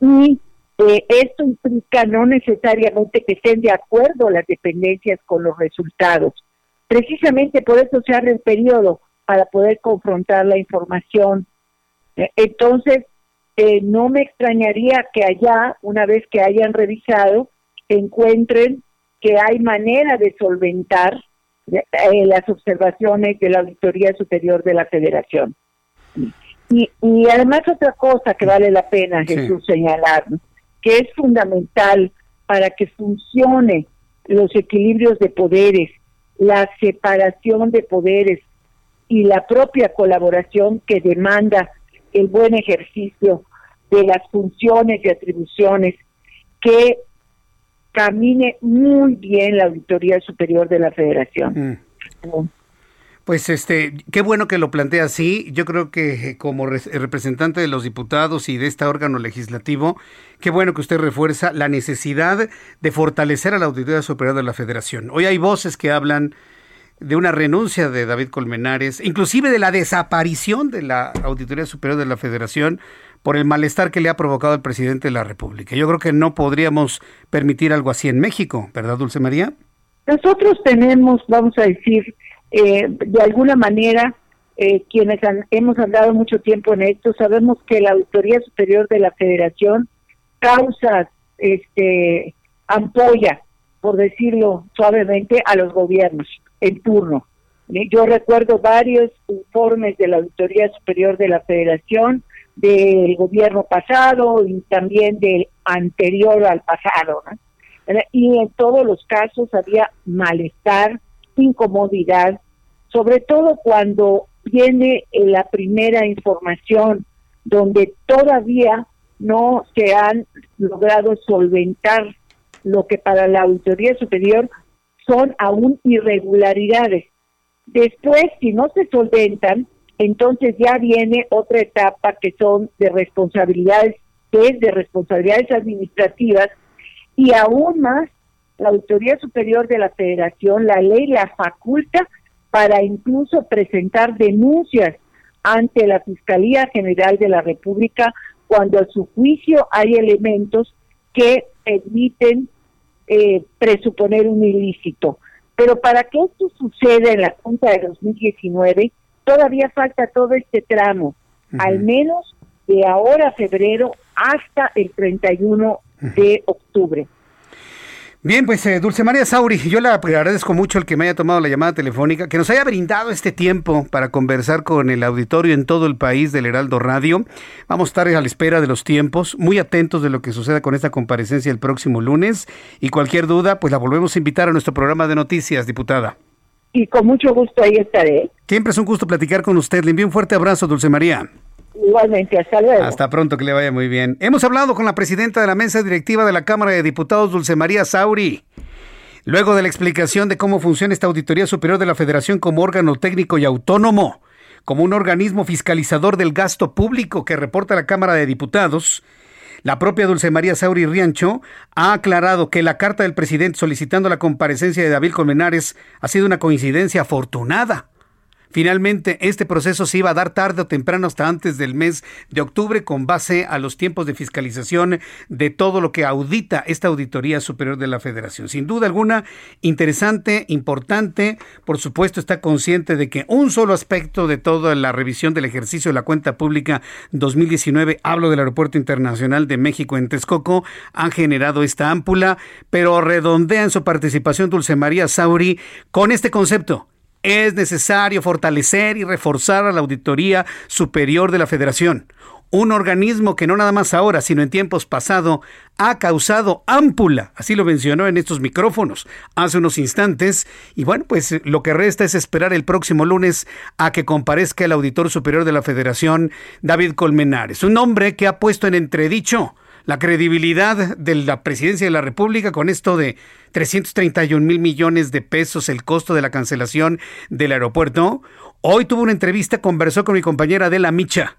Y eh, esto implica no necesariamente que estén de acuerdo las dependencias con los resultados. Precisamente por eso se abre el periodo para poder confrontar la información. Eh, entonces, eh, no me extrañaría que allá, una vez que hayan revisado, encuentren que hay manera de solventar las observaciones de la Auditoría Superior de la Federación. Y, y además otra cosa que vale la pena, Jesús, señalar, que es fundamental para que funcione los equilibrios de poderes, la separación de poderes y la propia colaboración que demanda el buen ejercicio de las funciones y atribuciones que camine muy bien la Auditoría Superior de la Federación. Mm. Pues este, qué bueno que lo plantea así. Yo creo que eh, como representante de los diputados y de este órgano legislativo, qué bueno que usted refuerza la necesidad de fortalecer a la Auditoría Superior de la Federación. Hoy hay voces que hablan de una renuncia de David Colmenares, inclusive de la desaparición de la Auditoría Superior de la Federación por el malestar que le ha provocado el presidente de la República. Yo creo que no podríamos permitir algo así en México, ¿verdad, Dulce María? Nosotros tenemos, vamos a decir, eh, de alguna manera, eh, quienes hemos andado mucho tiempo en esto, sabemos que la Auditoría Superior de la Federación causa este ampolla, por decirlo suavemente, a los gobiernos en turno. Yo recuerdo varios informes de la Auditoría Superior de la Federación del gobierno pasado y también del anterior al pasado. Y en todos los casos había malestar, incomodidad, sobre todo cuando viene la primera información donde todavía no se han logrado solventar lo que para la auditoría superior son aún irregularidades. Después, si no se solventan, entonces ya viene otra etapa que son de responsabilidades, que es de responsabilidades administrativas y aún más la Autoridad Superior de la Federación, la ley la faculta para incluso presentar denuncias ante la Fiscalía General de la República cuando a su juicio hay elementos que permiten eh, presuponer un ilícito. Pero para que esto suceda en la Junta de 2019, todavía falta todo este tramo, al menos de ahora febrero hasta el 31 de octubre. Bien, pues eh, Dulce María Sauri, yo le agradezco mucho el que me haya tomado la llamada telefónica, que nos haya brindado este tiempo para conversar con el auditorio en todo el país del Heraldo Radio. Vamos a estar a la espera de los tiempos, muy atentos de lo que suceda con esta comparecencia el próximo lunes y cualquier duda, pues la volvemos a invitar a nuestro programa de noticias, diputada y con mucho gusto ahí estaré. Siempre es un gusto platicar con usted. Le envío un fuerte abrazo, Dulce María. Igualmente, hasta luego. Hasta pronto, que le vaya muy bien. Hemos hablado con la presidenta de la mesa directiva de la Cámara de Diputados, Dulce María Sauri. Luego de la explicación de cómo funciona esta Auditoría Superior de la Federación como órgano técnico y autónomo, como un organismo fiscalizador del gasto público que reporta la Cámara de Diputados, la propia Dulce María Sauri Riancho ha aclarado que la carta del presidente solicitando la comparecencia de David Colmenares ha sido una coincidencia afortunada Finalmente, este proceso se iba a dar tarde o temprano hasta antes del mes de octubre con base a los tiempos de fiscalización de todo lo que audita esta Auditoría Superior de la Federación. Sin duda alguna, interesante, importante. Por supuesto, está consciente de que un solo aspecto de toda la revisión del ejercicio de la cuenta pública 2019, hablo del Aeropuerto Internacional de México en Texcoco, han generado esta ámpula, pero redondea su participación Dulce María Sauri con este concepto es necesario fortalecer y reforzar a la Auditoría Superior de la Federación, un organismo que no nada más ahora, sino en tiempos pasados, ha causado ámpula, así lo mencionó en estos micrófonos hace unos instantes, y bueno, pues lo que resta es esperar el próximo lunes a que comparezca el auditor superior de la Federación, David Colmenares, un hombre que ha puesto en entredicho la credibilidad de la presidencia de la República con esto de 331 mil millones de pesos el costo de la cancelación del aeropuerto. Hoy tuvo una entrevista, conversó con mi compañera Adela Micha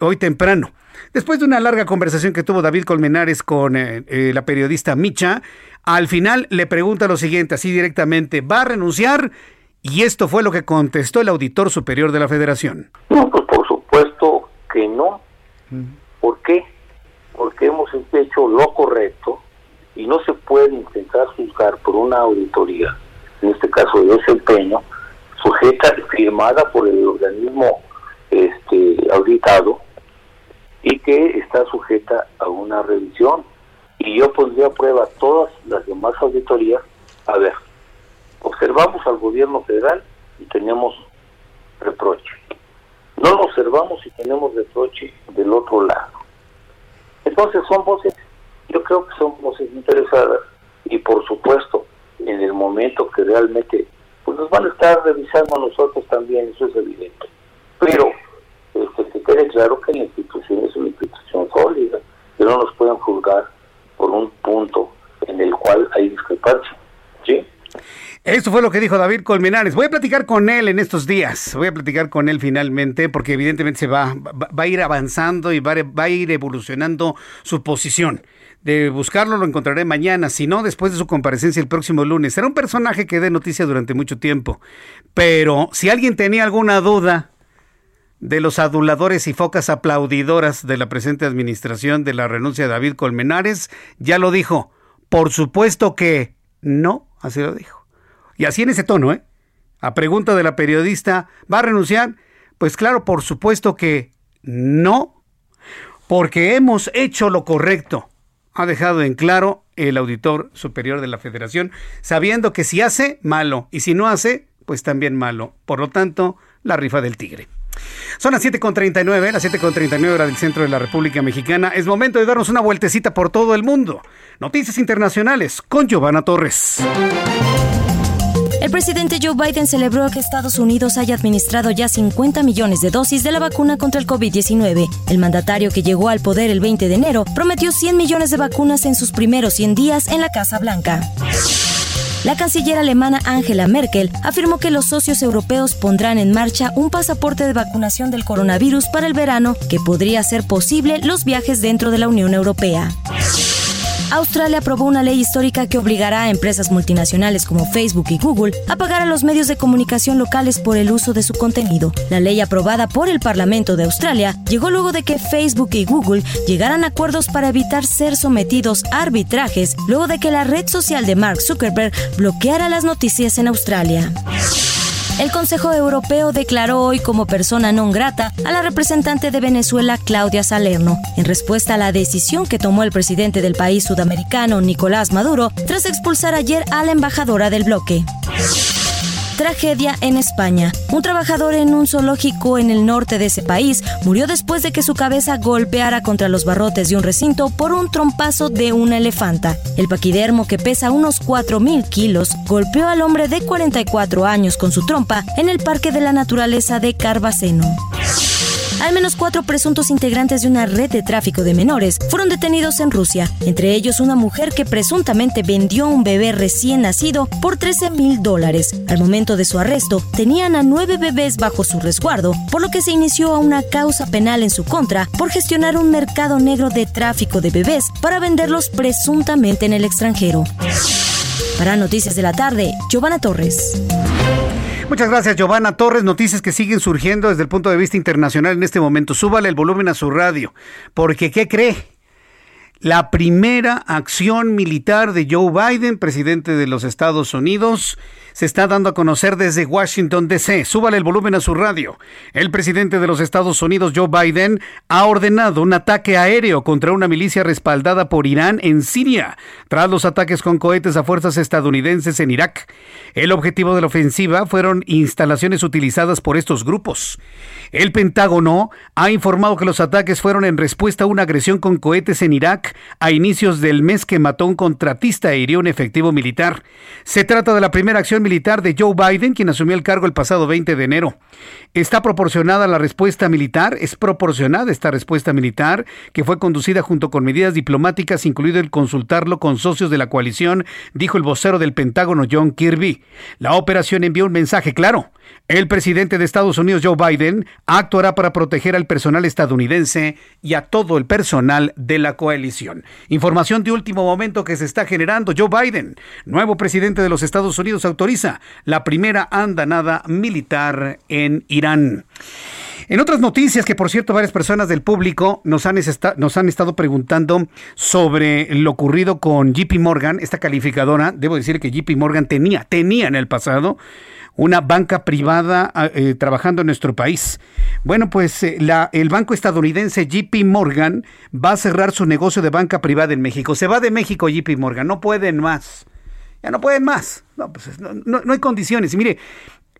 hoy temprano. Después de una larga conversación que tuvo David Colmenares con eh, eh, la periodista Micha, al final le pregunta lo siguiente, así directamente, ¿va a renunciar? Y esto fue lo que contestó el auditor superior de la federación. No, pues por supuesto que no. ¿Por qué? Porque hemos hecho lo correcto y no se puede intentar juzgar por una auditoría, en este caso de desempeño, sujeta firmada por el organismo este auditado y que está sujeta a una revisión. Y yo pondría a prueba todas las demás auditorías. A ver, observamos al gobierno federal y tenemos reproche. No lo observamos y tenemos reproche del otro lado. Entonces son voces, yo creo que son voces interesadas y por supuesto en el momento que realmente pues nos van a estar revisando a nosotros también, eso es evidente. Pero este, que quede claro que la institución es una institución sólida, que no nos pueden juzgar por un punto en el cual hay discrepancia. ¿Sí? Esto fue lo que dijo David Colmenares. Voy a platicar con él en estos días. Voy a platicar con él finalmente porque evidentemente se va, va, a ir avanzando y va, va, a ir evolucionando su posición. De buscarlo lo encontraré mañana, si no después de su comparecencia el próximo lunes. Será un personaje que dé noticia durante mucho tiempo. Pero si alguien tenía alguna duda de los aduladores y focas aplaudidoras de la presente administración de la renuncia de David Colmenares, ya lo dijo. Por supuesto que no, así lo dijo. Y así en ese tono, ¿eh? A pregunta de la periodista, ¿va a renunciar? Pues claro, por supuesto que no, porque hemos hecho lo correcto. Ha dejado en claro el auditor superior de la federación, sabiendo que si hace, malo, y si no hace, pues también malo. Por lo tanto, la rifa del tigre. Son las 7.39, las 7.39 hora del centro de la República Mexicana. Es momento de darnos una vueltecita por todo el mundo. Noticias internacionales con Giovanna Torres. El presidente Joe Biden celebró que Estados Unidos haya administrado ya 50 millones de dosis de la vacuna contra el COVID-19. El mandatario que llegó al poder el 20 de enero prometió 100 millones de vacunas en sus primeros 100 días en la Casa Blanca. La canciller alemana Angela Merkel afirmó que los socios europeos pondrán en marcha un pasaporte de vacunación del coronavirus para el verano que podría hacer posible los viajes dentro de la Unión Europea. Australia aprobó una ley histórica que obligará a empresas multinacionales como Facebook y Google a pagar a los medios de comunicación locales por el uso de su contenido. La ley aprobada por el Parlamento de Australia llegó luego de que Facebook y Google llegaran a acuerdos para evitar ser sometidos a arbitrajes luego de que la red social de Mark Zuckerberg bloqueara las noticias en Australia. El Consejo Europeo declaró hoy como persona non grata a la representante de Venezuela, Claudia Salerno, en respuesta a la decisión que tomó el presidente del país sudamericano, Nicolás Maduro, tras expulsar ayer a la embajadora del bloque. Tragedia en España. Un trabajador en un zoológico en el norte de ese país murió después de que su cabeza golpeara contra los barrotes de un recinto por un trompazo de una elefanta. El paquidermo, que pesa unos 4.000 kilos, golpeó al hombre de 44 años con su trompa en el Parque de la Naturaleza de Carbaceno. Al menos cuatro presuntos integrantes de una red de tráfico de menores fueron detenidos en Rusia, entre ellos una mujer que presuntamente vendió un bebé recién nacido por 13 mil dólares. Al momento de su arresto, tenían a nueve bebés bajo su resguardo, por lo que se inició una causa penal en su contra por gestionar un mercado negro de tráfico de bebés para venderlos presuntamente en el extranjero. Para Noticias de la Tarde, Giovanna Torres. Muchas gracias, Giovanna Torres. Noticias que siguen surgiendo desde el punto de vista internacional en este momento. Súbale el volumen a su radio, porque ¿qué cree? La primera acción militar de Joe Biden, presidente de los Estados Unidos, se está dando a conocer desde Washington, D.C. Súbale el volumen a su radio. El presidente de los Estados Unidos, Joe Biden, ha ordenado un ataque aéreo contra una milicia respaldada por Irán en Siria, tras los ataques con cohetes a fuerzas estadounidenses en Irak. El objetivo de la ofensiva fueron instalaciones utilizadas por estos grupos. El Pentágono ha informado que los ataques fueron en respuesta a una agresión con cohetes en Irak a inicios del mes que mató un contratista e hirió un efectivo militar. Se trata de la primera acción militar de Joe Biden, quien asumió el cargo el pasado 20 de enero. Está proporcionada la respuesta militar, es proporcionada esta respuesta militar, que fue conducida junto con medidas diplomáticas, incluido el consultarlo con socios de la coalición, dijo el vocero del Pentágono John Kirby. La operación envió un mensaje claro. El presidente de Estados Unidos, Joe Biden, actuará para proteger al personal estadounidense y a todo el personal de la coalición. Información de último momento que se está generando. Joe Biden, nuevo presidente de los Estados Unidos, autoriza la primera andanada militar en Irán. En otras noticias, que por cierto varias personas del público nos han, estado preguntando sobre lo ocurrido con JP Morgan, esta calificadora, debo decir que JP Morgan tenía, tenía en el pasado una banca privada ah, eh, trabajando en nuestro país. Bueno, pues eh, el banco estadounidense JP Morgan va a cerrar su negocio de banca privada en México. Se va de México JP Morgan, no pueden más. Ya no pueden más. No, pues, no, no hay condiciones. Y mire,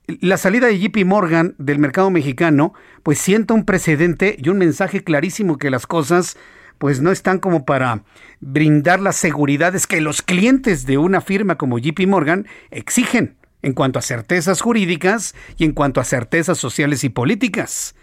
la salida de JP Morgan del mercado mexicano, pues sienta un precedente y un mensaje clarísimo que las cosas pues no están como para brindar las seguridades que los clientes de una firma como JP Morgan exigen en cuanto a certezas jurídicas y en cuanto a certezas sociales y políticas.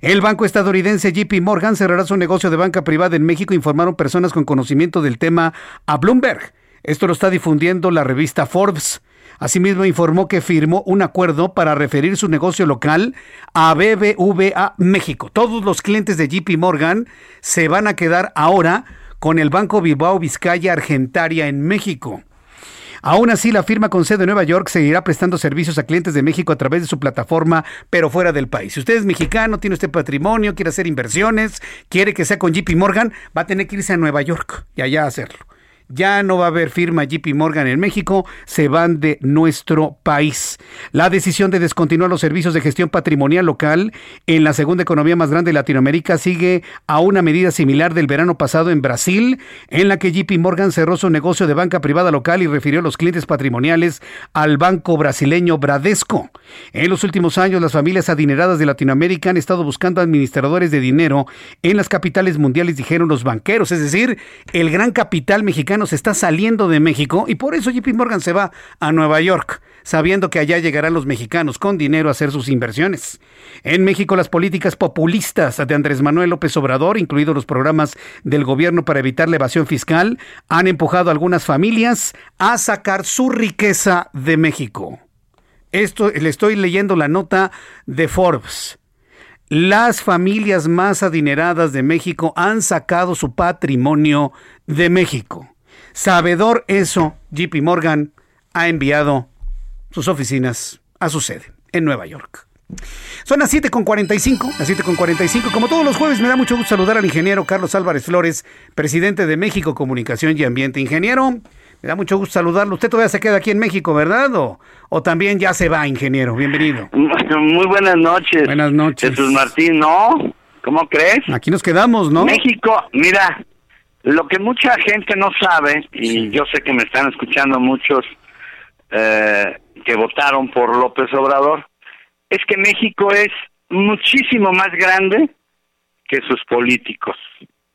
El banco estadounidense JP Morgan cerrará su negocio de banca privada en México, informaron personas con conocimiento del tema a Bloomberg. Esto lo está difundiendo la revista Forbes. Asimismo, informó que firmó un acuerdo para referir su negocio local a BBVA México. Todos los clientes de JP Morgan se van a quedar ahora con el Banco Bilbao Vizcaya Argentaria en México. Aún así, la firma con sede en Nueva York seguirá prestando servicios a clientes de México a través de su plataforma, pero fuera del país. Si usted es mexicano, tiene usted patrimonio, quiere hacer inversiones, quiere que sea con JP Morgan, va a tener que irse a Nueva York y allá hacerlo ya no va a haber firma JP Morgan en México, se van de nuestro país. La decisión de descontinuar los servicios de gestión patrimonial local en la segunda economía más grande de Latinoamérica sigue a una medida similar del verano pasado en Brasil, en la que JP Morgan cerró su negocio de banca privada local y refirió a los clientes patrimoniales al banco brasileño Bradesco. En los últimos años, las familias adineradas de Latinoamérica han estado buscando administradores de dinero en las capitales mundiales, dijeron los banqueros, es decir, el gran capital mexicano se está saliendo de México y por eso JP Morgan se va a Nueva York, sabiendo que allá llegarán los mexicanos con dinero a hacer sus inversiones. En México las políticas populistas de Andrés Manuel López Obrador, incluidos los programas del gobierno para evitar la evasión fiscal, han empujado a algunas familias a sacar su riqueza de México. Esto le estoy leyendo la nota de Forbes. Las familias más adineradas de México han sacado su patrimonio de México. Sabedor eso, JP Morgan ha enviado sus oficinas a su sede en Nueva York. Son las 7.45, las 7.45. Como todos los jueves, me da mucho gusto saludar al ingeniero Carlos Álvarez Flores, presidente de México Comunicación y Ambiente. Ingeniero, me da mucho gusto saludarlo. Usted todavía se queda aquí en México, ¿verdad? O, o también ya se va, ingeniero. Bienvenido. Muy buenas noches. Buenas noches. Jesús Martín, ¿no? ¿Cómo crees? Aquí nos quedamos, ¿no? México, mira, lo que mucha gente no sabe, y yo sé que me están escuchando muchos eh, que votaron por López Obrador, es que México es muchísimo más grande que sus políticos.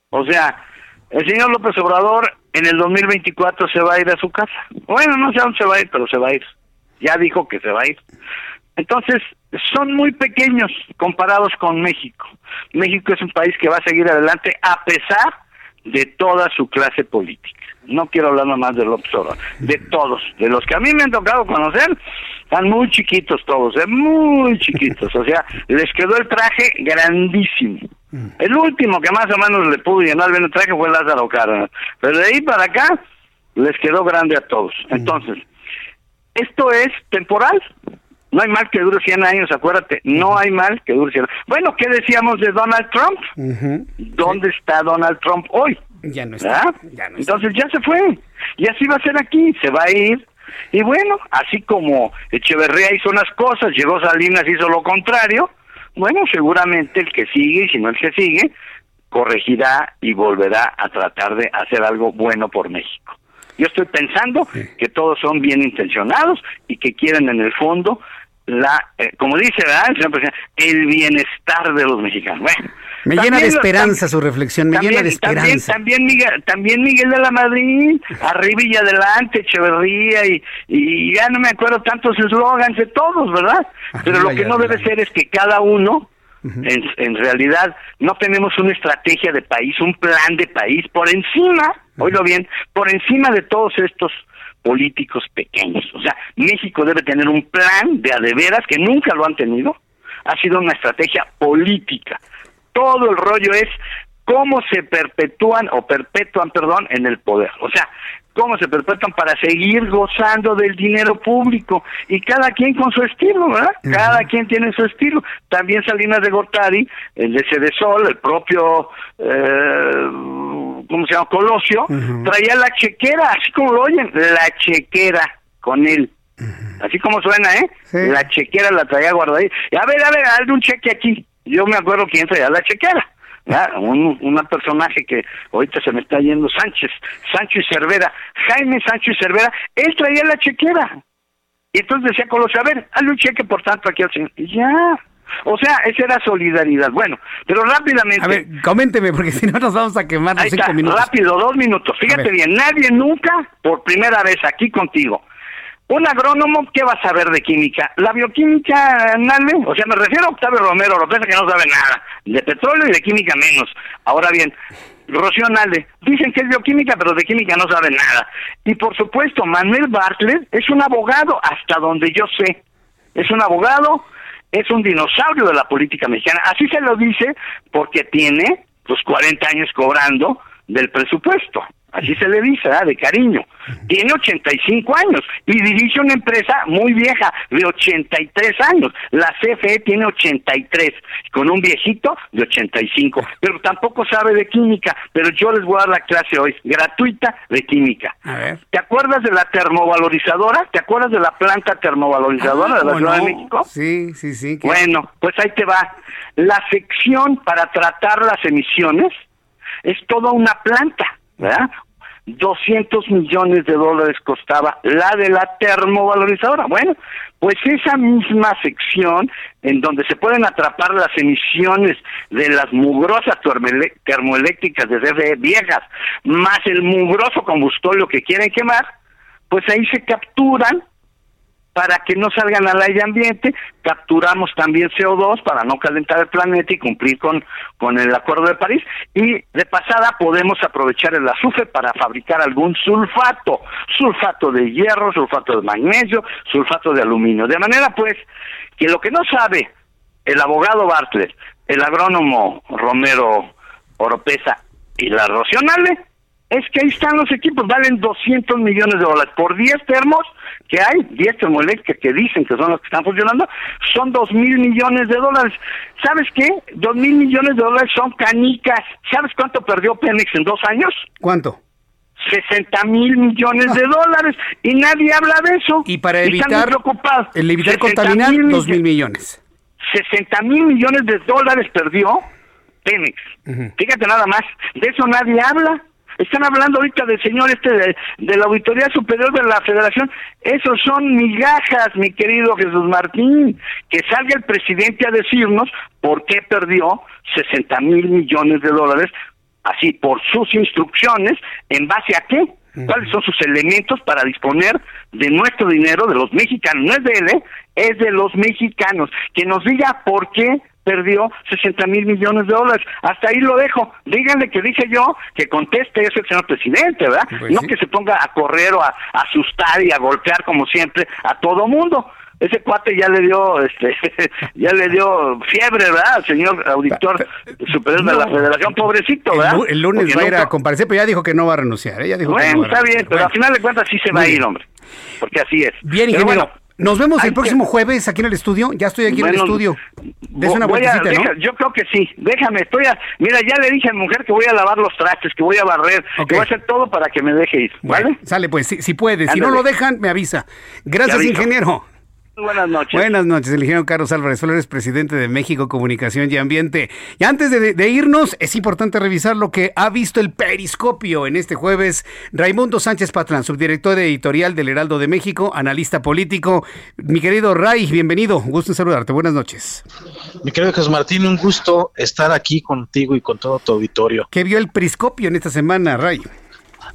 O sea, el señor López Obrador en el 2024 se va a ir a su casa. Bueno, no sé a dónde se va a ir, pero se va a ir. Ya dijo que se va a ir. Entonces, son muy pequeños comparados con México. México es un país que va a seguir adelante a pesar de toda su clase política. No quiero hablar nada más de López Obrador, de todos, de los que a mí me han tocado conocer, están muy chiquitos todos, ¿eh? muy chiquitos, o sea, les quedó el traje grandísimo. El último que más o menos le pudo llenar bien el traje fue Lázaro Cárdenas, pero de ahí para acá les quedó grande a todos. Entonces, esto es temporal, no hay mal que dure 100 años, acuérdate. No hay mal que dure 100 años. Bueno, ¿qué decíamos de Donald Trump? ¿Dónde está Donald Trump hoy? Ya no está. Entonces ya se fue. Y así va a ser aquí. Se va a ir. Y bueno, así como Echeverría hizo unas cosas, llegó Salinas hizo lo contrario, bueno, seguramente el que sigue, y si no el que sigue, corregirá y volverá a tratar de hacer algo bueno por México. Yo estoy pensando que todos son bien intencionados y que quieren en el fondo la, eh, como dice el señor presidente, el bienestar de los mexicanos. Bueno, Me llena de esperanza su reflexión, me llena de esperanza. También, Miguel, también Miguel de la Madrid, arriba y adelante, Echeverría, y, y ya no me acuerdo tantos eslogans de todos, ¿verdad? Pero lo que no debe ser es que cada uno en, en, realidad no tenemos una estrategia de país, un plan de país por encima, oílo bien, por encima de todos estos políticos pequeños. O sea, México debe tener un plan de adeveras que nunca lo han tenido. Ha sido una estrategia política. Todo el rollo es cómo se perpetúan o perpetúan, perdón, en el poder. O sea, cómo se perpetúan para seguir gozando del dinero público y cada quien con su estilo, ¿verdad? Cada quien tiene su estilo. También Salinas de Gortari, el de Sol, el propio, eh, ¿cómo se llama? Colosio, traía la chequera, así como lo oyen, la chequera con él. Así como suena, ¿eh? La chequera la traía guardada. A ver, a ver, hazle un cheque aquí. Yo me acuerdo quién traía la chequera un una personaje que ahorita se me está yendo, Sánchez, Sancho y Cervera, Jaime Sancho y Cervera, él traía la chequera. Y entonces decía Colosio, a ver, hazle un cheque por tanto aquí al señor. Y ya. O sea, esa era solidaridad. Bueno, pero rápidamente. A ver, coménteme, porque si no nos vamos a quemar los cinco minutos. Rápido, dos minutos. Fíjate bien, nadie nunca, por primera vez aquí contigo, un agrónomo, ¿qué va a saber de química? La bioquímica, nadie, o sea, me refiero a Octavio Romero López, que no sabe nada, de petróleo y de química menos. Ahora bien, Rocío Nalde, dicen que es bioquímica, pero de química no sabe nada. Y por supuesto, Manuel Bartlett es un abogado, hasta donde yo sé. Es un abogado, es un dinosaurio de la política mexicana. Así se lo dice porque tiene los 40 años cobrando del presupuesto así se le dice, ¿ah? de cariño. Tiene 85 años y dirige una empresa muy vieja, de 83 años. La CFE tiene 83, con un viejito de 85, pero tampoco sabe de química, pero yo les voy a dar la clase hoy, gratuita de química. ¿Te acuerdas de la termovalorizadora? ¿Te acuerdas de la planta termovalorizadora de la Ciudad de México? Sí, sí, sí. Bueno, pues ahí te va. La sección para tratar las emisiones es toda una planta. ¿verdad? 200 millones de dólares costaba la de la termovalorizadora. Bueno, pues esa misma sección en donde se pueden atrapar las emisiones de las mugrosas termoeléctricas de CFE viejas, más el mugroso combustorio que quieren quemar, pues ahí se capturan para que no salgan al aire ambiente, capturamos también CO2 para no calentar el planeta y cumplir con, con el Acuerdo de París, y de pasada podemos aprovechar el azufre para fabricar algún sulfato, sulfato de hierro, sulfato de magnesio, sulfato de aluminio. De manera pues que lo que no sabe el abogado Bartlett, el agrónomo Romero Oropesa y la Rocionale, es que ahí están los equipos, valen 200 millones de dólares por 10 termos que hay, 10 termoeléctricas que dicen que son los que están funcionando, son 2 mil millones de dólares. ¿Sabes qué? 2 mil millones de dólares son canicas. ¿Sabes cuánto perdió Pemex en dos años? ¿Cuánto? 60 mil millones de dólares y nadie habla de eso. Y para evitar, el evitar contaminar, 2 mil millones. 60 mil millones de dólares perdió Pemex. Fíjate nada más, de eso nadie habla. Están hablando ahorita del señor este de, la Auditoría Superior de la Federación. Esos son migajas, mi querido Jesús Martín. Que salga el presidente a decirnos por qué perdió 60 mil millones de dólares, así por sus instrucciones, en base a qué. ¿Cuáles son sus elementos para disponer de nuestro dinero, de los mexicanos? No es de él, ¿eh? es de los mexicanos. Que nos diga por qué perdió 60 mil millones de dólares. Hasta ahí lo dejo. Díganle que dije yo que conteste eso el señor presidente, ¿verdad? Pues no que se ponga a correr o a, asustar y a golpear como siempre a todo mundo. Ese cuate ya le dio, este, ya le dio fiebre, ¿verdad? Al señor auditor superior de la Federación, pobrecito, ¿verdad? El, lunes va a ir a comparecer, pero ya dijo que no va a renunciar. ¿eh? dijo bueno, está bien, pero al final de cuentas sí se va a ir, hombre. Porque así es. Bien, ingeniero. Nos vemos el próximo jueves aquí en el estudio. Ya estoy aquí en el estudio. una ¿no? Yo creo que sí. Déjame, estoy a, Mira, ya le dije a mi mujer que voy a lavar los trastes, que voy a barrer, que voy a hacer todo para que me deje ir. ¿Vale? sale pues, si, puede. Si no lo dejan, me avisa. Gracias, ingeniero. Buenas noches. Buenas noches, el ingeniero Carlos Álvarez Flores, presidente de México Comunicación y Ambiente. Y antes de, irnos, es importante revisar lo que ha visto el periscopio en este jueves. Raimundo Sánchez Patrán, subdirector editorial del Heraldo de México, analista político. Mi querido Ray, bienvenido. Un gusto en saludarte. Buenas noches. Mi querido Jesús Martín, un gusto estar aquí contigo y con todo tu auditorio. ¿Qué vio el periscopio en esta semana, Ray?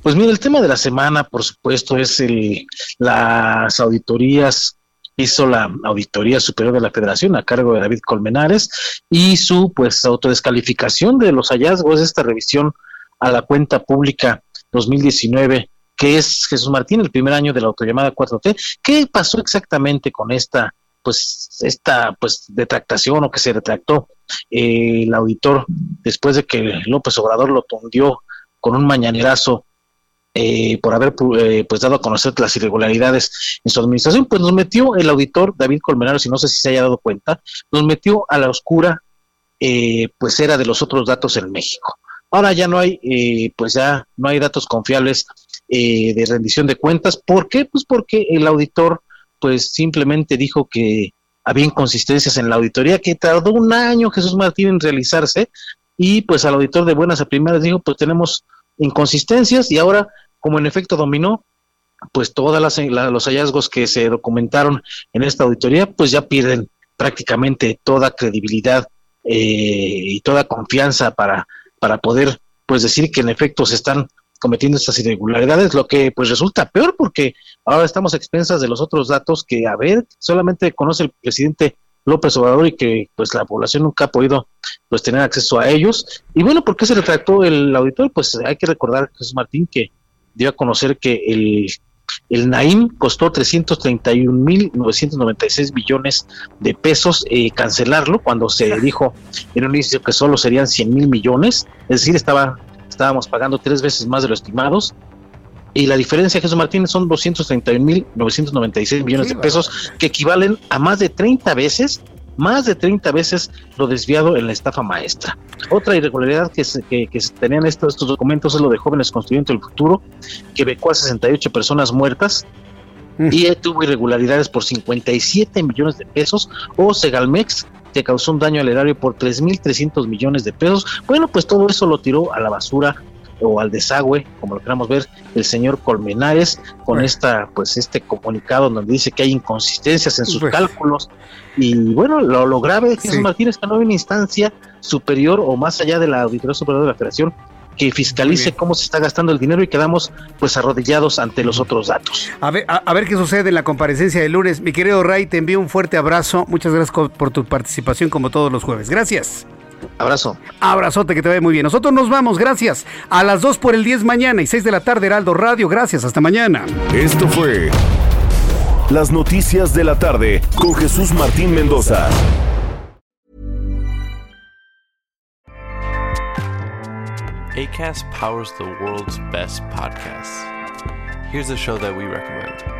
Pues mira, el tema de la semana, por supuesto, es el, las auditorías hizo la Auditoría Superior de la Federación a cargo de David Colmenares y su pues autodescalificación de los hallazgos de esta revisión a la cuenta pública 2019 que es Jesús Martín, el primer año de la autollamada 4T. ¿Qué pasó exactamente con esta pues esta pues detractación o que se retractó eh, el auditor después de que López Obrador lo tundió con un mañanerazo eh, por haber eh, pues dado a conocer las irregularidades en su administración, pues nos metió el auditor David Colmenares, y no sé si se haya dado cuenta, nos metió a la oscura, eh, pues era de los otros datos en México. Ahora ya no hay, pues ya no hay datos confiables de rendición de cuentas. ¿Por qué? Pues porque el auditor, pues simplemente dijo que había inconsistencias en la auditoría que tardó un año Jesús Martín en realizarse y pues al auditor de buenas a primeras dijo, pues tenemos inconsistencias y ahora, como en efecto dominó, pues todos los hallazgos que se documentaron en esta auditoría, pues ya pierden prácticamente toda credibilidad eh, y toda confianza para, para poder pues decir que en efecto se están cometiendo estas irregularidades, lo que pues resulta peor porque ahora estamos a expensas de los otros datos que, a ver, solamente conoce el presidente López Obrador y que pues la población nunca ha podido pues tener acceso a ellos. Y bueno, ¿por qué se retractó el auditor? Pues hay que recordar, Jesús Martín, que dio a conocer que el, el Naim costó 331.996 millones de pesos eh, cancelarlo cuando se dijo en un inicio que solo serían 100 mil millones, es decir, estaba, estábamos pagando tres veces más de lo estimados y la diferencia, Jesús Martínez, son 231.996 millones de pesos, que equivalen a más de 30 veces, más de 30 veces lo desviado en la estafa maestra. Otra irregularidad que se, que, que tenían estos, estos documentos es lo de Jóvenes Construyendo el Futuro, que becó a 68 personas muertas, mm. y tuvo irregularidades por 57 millones de pesos, o Segalmex, que causó un daño al erario por 3.300 millones de pesos. Bueno, pues todo eso lo tiró a la basura o al desagüe, como lo queramos ver, el señor Colmenares con esta, pues este comunicado donde dice que hay inconsistencias en sus cálculos y bueno, lo, lo grave, Jesús sí. Martínez, que no hay una instancia superior o más allá de la Auditoría Superior de la Federación que fiscalice cómo se está gastando el dinero y quedamos pues arrodillados ante los otros datos. A ver, a, ver qué sucede en la comparecencia del lunes. Mi querido Ray, te envío un fuerte abrazo. Muchas gracias por tu participación como todos los jueves. Gracias. Abrazo. Abrazote, que te ve muy bien. Nosotros nos vamos, gracias. A las 2 por el 10 mañana y 6 de la tarde, Heraldo Radio. Gracias, hasta mañana. Esto fue Las Noticias de la Tarde con Jesús Martín Mendoza. ACAST powers the world's best podcasts. Here's a show that we recommend.